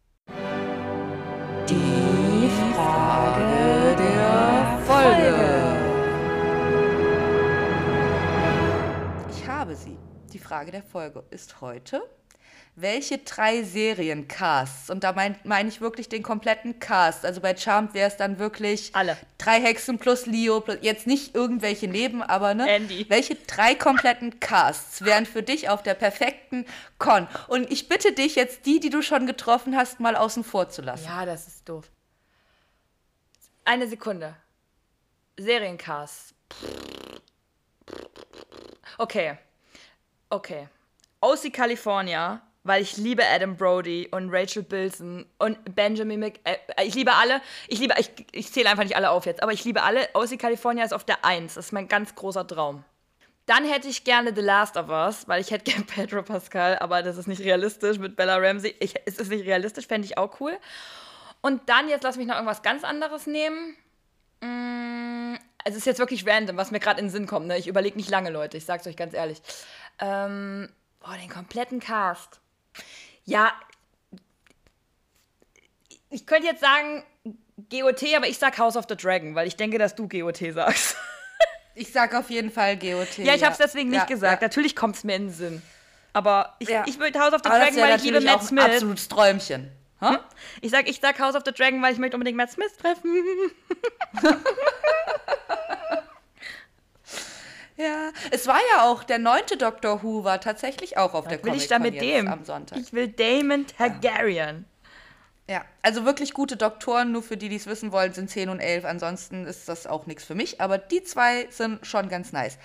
die Frage der Folge. Ich habe sie. Die Frage der Folge ist heute, welche drei Seriencasts, und da meine mein ich wirklich den kompletten Cast, also bei Charmed wäre es dann wirklich alle. Drei Hexen plus Leo, plus, jetzt nicht irgendwelche Neben, aber ne? Andy. Welche drei kompletten Casts wären für dich auf der perfekten Con? Und ich bitte dich jetzt, die, die du schon getroffen hast, mal außen vor zu lassen. Ja, das ist doof. Eine Sekunde. Seriencast. Okay. Okay. Aussie California, weil ich liebe Adam Brody und Rachel Bilson und Benjamin Mc... Äh, ich liebe alle. Ich liebe... Ich, ich zähle einfach nicht alle auf jetzt, aber ich liebe alle. Aussie California ist auf der Eins. Das ist mein ganz großer Traum. Dann hätte ich gerne The Last of Us, weil ich hätte [LAUGHS] gerne Pedro Pascal, aber das ist nicht realistisch mit Bella Ramsey. Ich, es ist nicht realistisch, fände ich auch cool. Und dann, jetzt lass mich noch irgendwas ganz anderes nehmen. Mm, Also es ist jetzt wirklich random, was mir gerade in den Sinn kommt. Ne? Ich überlege nicht lange, Leute. Ich sag's euch ganz ehrlich. Ähm, boah, den kompletten Cast. Ja, ich könnte jetzt sagen GOT, aber ich sag House of the Dragon, weil ich denke, dass du GOT sagst. [LAUGHS] Ich sag auf jeden Fall GOT. ja, ich habe es deswegen nicht Ja, gesagt. Ja. Natürlich kommt es mir in den Sinn. Aber ich, Ja. ich würde House of the Aber Dragon, weil ich liebe Matt auch ein Smith. absolutes Träumchen. Hä? Ich sag, ich sag House of the Dragon, weil ich möchte unbedingt Matt Smith treffen. [LAUGHS] Ja, es war ja auch, der neunte Doctor Who war tatsächlich auch auf der Will Comic ich da mit dem? am Sonntag. Ich will Damon Targaryen. Ja, also wirklich gute Doktoren, nur für die, die es wissen wollen, sind 10 und 11. Ansonsten ist das auch nichts für mich, aber die zwei sind schon ganz nice.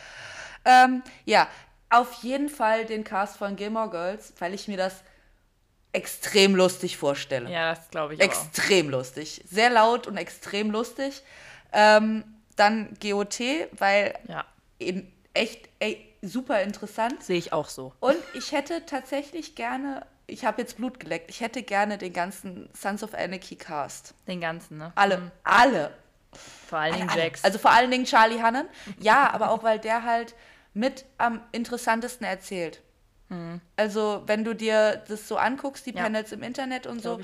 Ähm, ja, auf jeden Fall den Cast von Gilmore Girls, weil ich mir das extrem lustig vorstelle. Ja, das glaube ich aber auch. Extrem lustig. Sehr laut und extrem lustig. Ähm, dann GOT, weil Ja, eben echt ey, super interessant. sehe ich auch so. Und ich hätte tatsächlich gerne, ich habe jetzt Blut geleckt, ich hätte gerne den ganzen Sons of Anarchy Cast. Den ganzen, ne? Alle, alle. Vor allen Dingen. Jax. Also vor allen Dingen Charlie Hannon. Ja, aber auch, weil der halt mit am interessantesten erzählt. Also wenn du dir das so anguckst, die Mhm. Ja. Panels im Internet und so,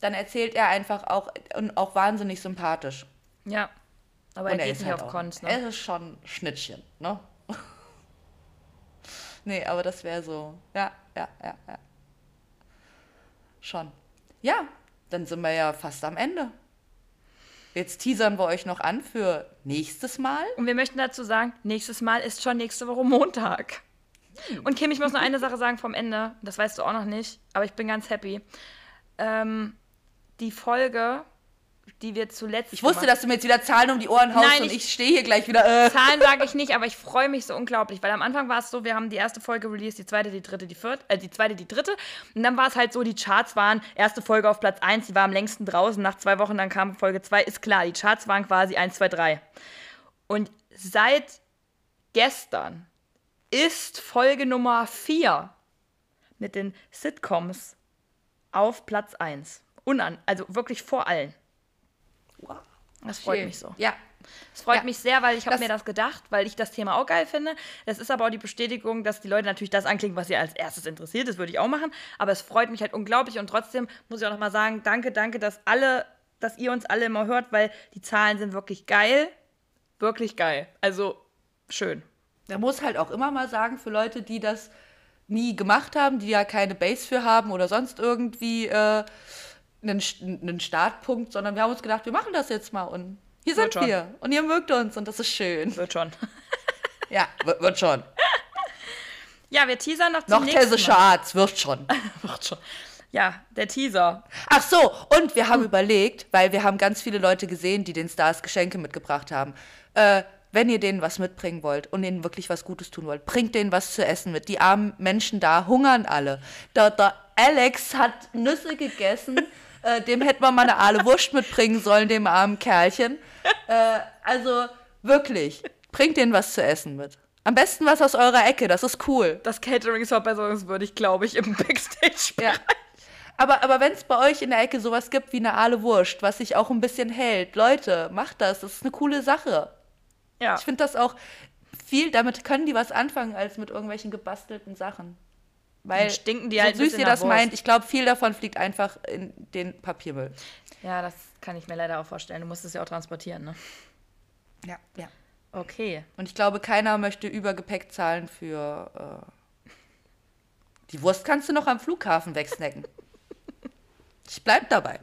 dann erzählt er einfach auch und auch wahnsinnig sympathisch. ja. Aber Und er er geht ist nicht halt auf Cons, Er ne? ist schon Schnittchen, ne? [LAUGHS] nee, aber das wäre so. Ja, ja, ja, ja. Schon. Ja, dann sind wir ja fast am Ende. Jetzt teasern wir euch noch an für nächstes Mal. Und wir möchten dazu sagen, nächstes Mal ist schon nächste Woche Montag. Hm. Und Kim, ich muss noch eine Sache sagen vom Ende. Das weißt du auch noch nicht, aber ich bin ganz happy. Ähm, die Folge, die wir zuletzt. Ich wusste, dass du mir jetzt wieder Zahlen um die Ohren haust Nein, und ich- ich stehe hier gleich wieder. Äh. Zahlen sage ich nicht, aber ich freue mich so unglaublich, weil am Anfang war es so, wir haben die erste Folge released, die zweite, die dritte, die vierte, äh, die zweite, die dritte. Und dann war es halt so, die Charts waren, erste Folge auf Platz 1, die war am längsten draußen, nach zwei Wochen, dann kam Folge 2, ist klar, die Charts waren quasi 1, 2, 3. Und seit gestern ist Folge Nummer 4 mit den Sitcoms auf Platz 1. Unan, also wirklich vor allen. Das freut mich so. Ja. Es freut Ja. mich sehr, weil ich habe Das- mir das gedacht, weil ich das Thema auch geil finde. Es ist aber auch die Bestätigung, dass die Leute natürlich das anklicken, was sie als erstes interessiert. Das würde ich auch machen. Aber es freut mich halt unglaublich. Und trotzdem muss ich auch nochmal sagen, danke, danke, dass alle, dass ihr uns alle immer hört, weil die Zahlen sind wirklich geil. Wirklich geil. Also schön. Da muss halt auch immer mal sagen, für Leute, die das nie gemacht haben, die ja keine Base für haben oder sonst irgendwie äh, einen, einen Startpunkt, sondern wir haben uns gedacht, wir machen das jetzt mal und hier Wird sind schon. wir und ihr mögt uns und das ist schön. Wird schon. [LAUGHS] Ja, wird, wird schon. [LAUGHS] Ja, wir teasern noch zum Noch Mal. Charts, wird schon. [LAUGHS] Wird schon. Ja, der Teaser. Ach so, und wir haben überlegt, weil wir haben ganz viele Leute gesehen, die den Stars Geschenke mitgebracht haben. Äh, wenn ihr denen was mitbringen wollt und ihnen wirklich was Gutes tun wollt, bringt denen was zu essen mit. Die armen Menschen da hungern alle. Der, der Alex hat Nüsse gegessen. [LAUGHS] äh, dem hätten wir mal eine Aale Wurst mitbringen sollen, dem armen Kerlchen. Äh, also wirklich, bringt denen was zu essen mit. Am besten was aus eurer Ecke, das ist cool. Das Catering ist verbesserungswürdig, glaube ich, im [LAUGHS] Backstage. Ja. Aber, aber wenn es bei euch in der Ecke sowas gibt wie eine Aale Wurst, was sich auch ein bisschen hält, Leute, macht das. Das ist eine coole Sache. Ja. Ich finde das auch viel, damit können die was anfangen, als mit irgendwelchen gebastelten Sachen. Weil Dann stinken die so halt ein süß ihr das Wurst. meint, ich glaube, viel davon fliegt einfach in den Papiermüll. ja, das kann ich mir leider auch vorstellen. Du musst es ja auch transportieren, ne? Ja, ja. Okay. Und ich glaube, keiner möchte Übergepäck zahlen für Die Wurst kannst du noch am Flughafen wegsnacken. Ich bleib dabei.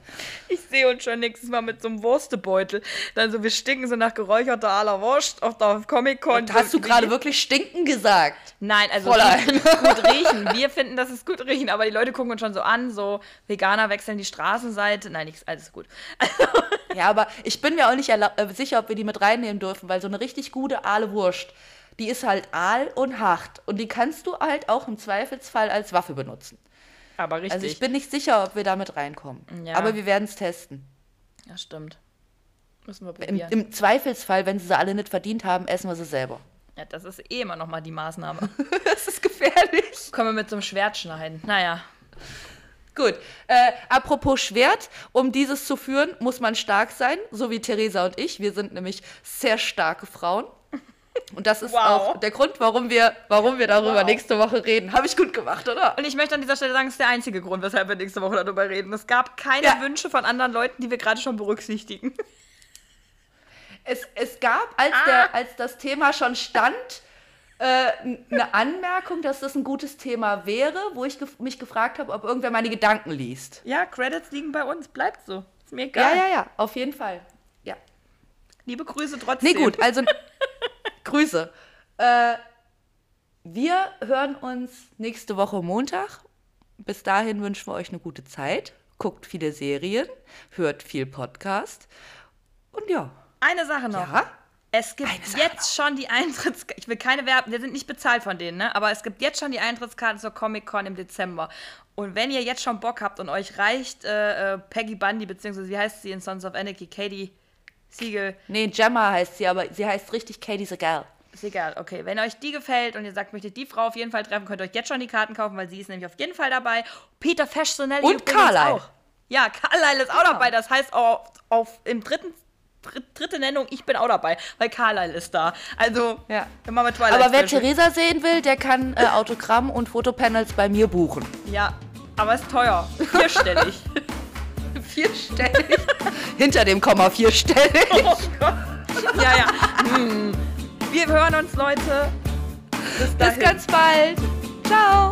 Ich sehe uns schon nächstes Mal mit so einem Wurstebeutel. Dann so, wir stinken so nach geräucherter aller Wurst auf der Comic-Con. Hast du gerade wirklich stinken gesagt? Nein, also gut, gut riechen. Wir finden, dass es gut riechen, aber die Leute gucken uns schon so an, so Veganer wechseln die Straßenseite. Nein, nichts, alles gut. Ja, aber ich bin mir auch nicht äh, sicher, ob wir die mit reinnehmen dürfen, weil so eine richtig gute Aale Wurst, die ist halt aal und hart. Und die kannst du halt auch im Zweifelsfall als Waffe benutzen. Aber richtig. Also ich bin nicht sicher, ob wir damit reinkommen. Ja. Aber wir werden es testen. ja, stimmt. Müssen wir Im, probieren. Im Zweifelsfall, wenn sie sie alle nicht verdient haben, essen wir sie selber. ja, das ist eh immer noch mal die Maßnahme. [LAUGHS] Das ist gefährlich. Können wir mit so einem Schwert schneiden. Naja. Gut. Äh, apropos Schwert, um dieses zu führen, muss man stark sein, so wie Theresa und ich. Wir sind nämlich sehr starke Frauen. [LAUGHS] Und das ist Wow. auch der Grund, warum wir, warum wir darüber nächste Woche reden. Habe ich gut gemacht, oder? Und ich möchte an dieser Stelle sagen, es ist der einzige Grund, weshalb wir nächste Woche darüber reden. Es gab keine Ja. Wünsche von anderen Leuten, die wir gerade schon berücksichtigen. [LAUGHS] Es, es gab, als, der, als das Thema schon stand, [LAUGHS] äh, eine Anmerkung, dass das ein gutes Thema wäre, wo ich gef mich gefragt habe, ob irgendwer meine Gedanken liest. Ja, Credits liegen bei uns. Bleibt so. Ist mir Ja, egal. ja, ja, auf jeden Fall. Ja. Liebe Grüße trotzdem. Nee, gut, also Grüße. Äh, wir hören uns nächste Woche Montag. Bis dahin wünschen wir euch eine gute Zeit. Guckt viele Serien, hört viel Podcast. Und ja. Eine Sache noch. Ja? Es gibt jetzt schon die Eintritts... Ich will keine Werbung, wir sind nicht bezahlt von denen, ne? Aber es gibt jetzt schon die Eintrittskarten zur Comic-Con im Dezember. Und wenn ihr jetzt schon Bock habt und euch reicht äh, äh, Peggy Bundy, beziehungsweise wie heißt sie in Sons of Anarchy? Katie Siegel. Nee, Gemma heißt sie, aber sie heißt richtig Katie the Gal. Ist egal, okay. Wenn euch die gefällt und ihr sagt, möchtet die Frau auf jeden Fall treffen, könnt ihr euch jetzt schon die Karten kaufen, weil sie ist nämlich auf jeden Fall dabei. Peter Fashionelli Und Carlyle. auch. Ja, Carlyle ist auch dabei. Das heißt, auf, auf im dritten dritt- dritte Nennung, ich bin auch dabei, weil Carlyle ist da. Also, Ja. man mit Twilight Aber wer Theresa sehen will, der kann äh, Autogramm und Fotopanels bei mir buchen. Ja, aber ist teuer. Vierstellig. [LAUGHS] Vierstellig. [LAUGHS] Hinter dem Komma vierstellig. oh Gott. Ja, ja. Hm. Wir hören uns, Leute. Bis Bis ganz bald. Ciao.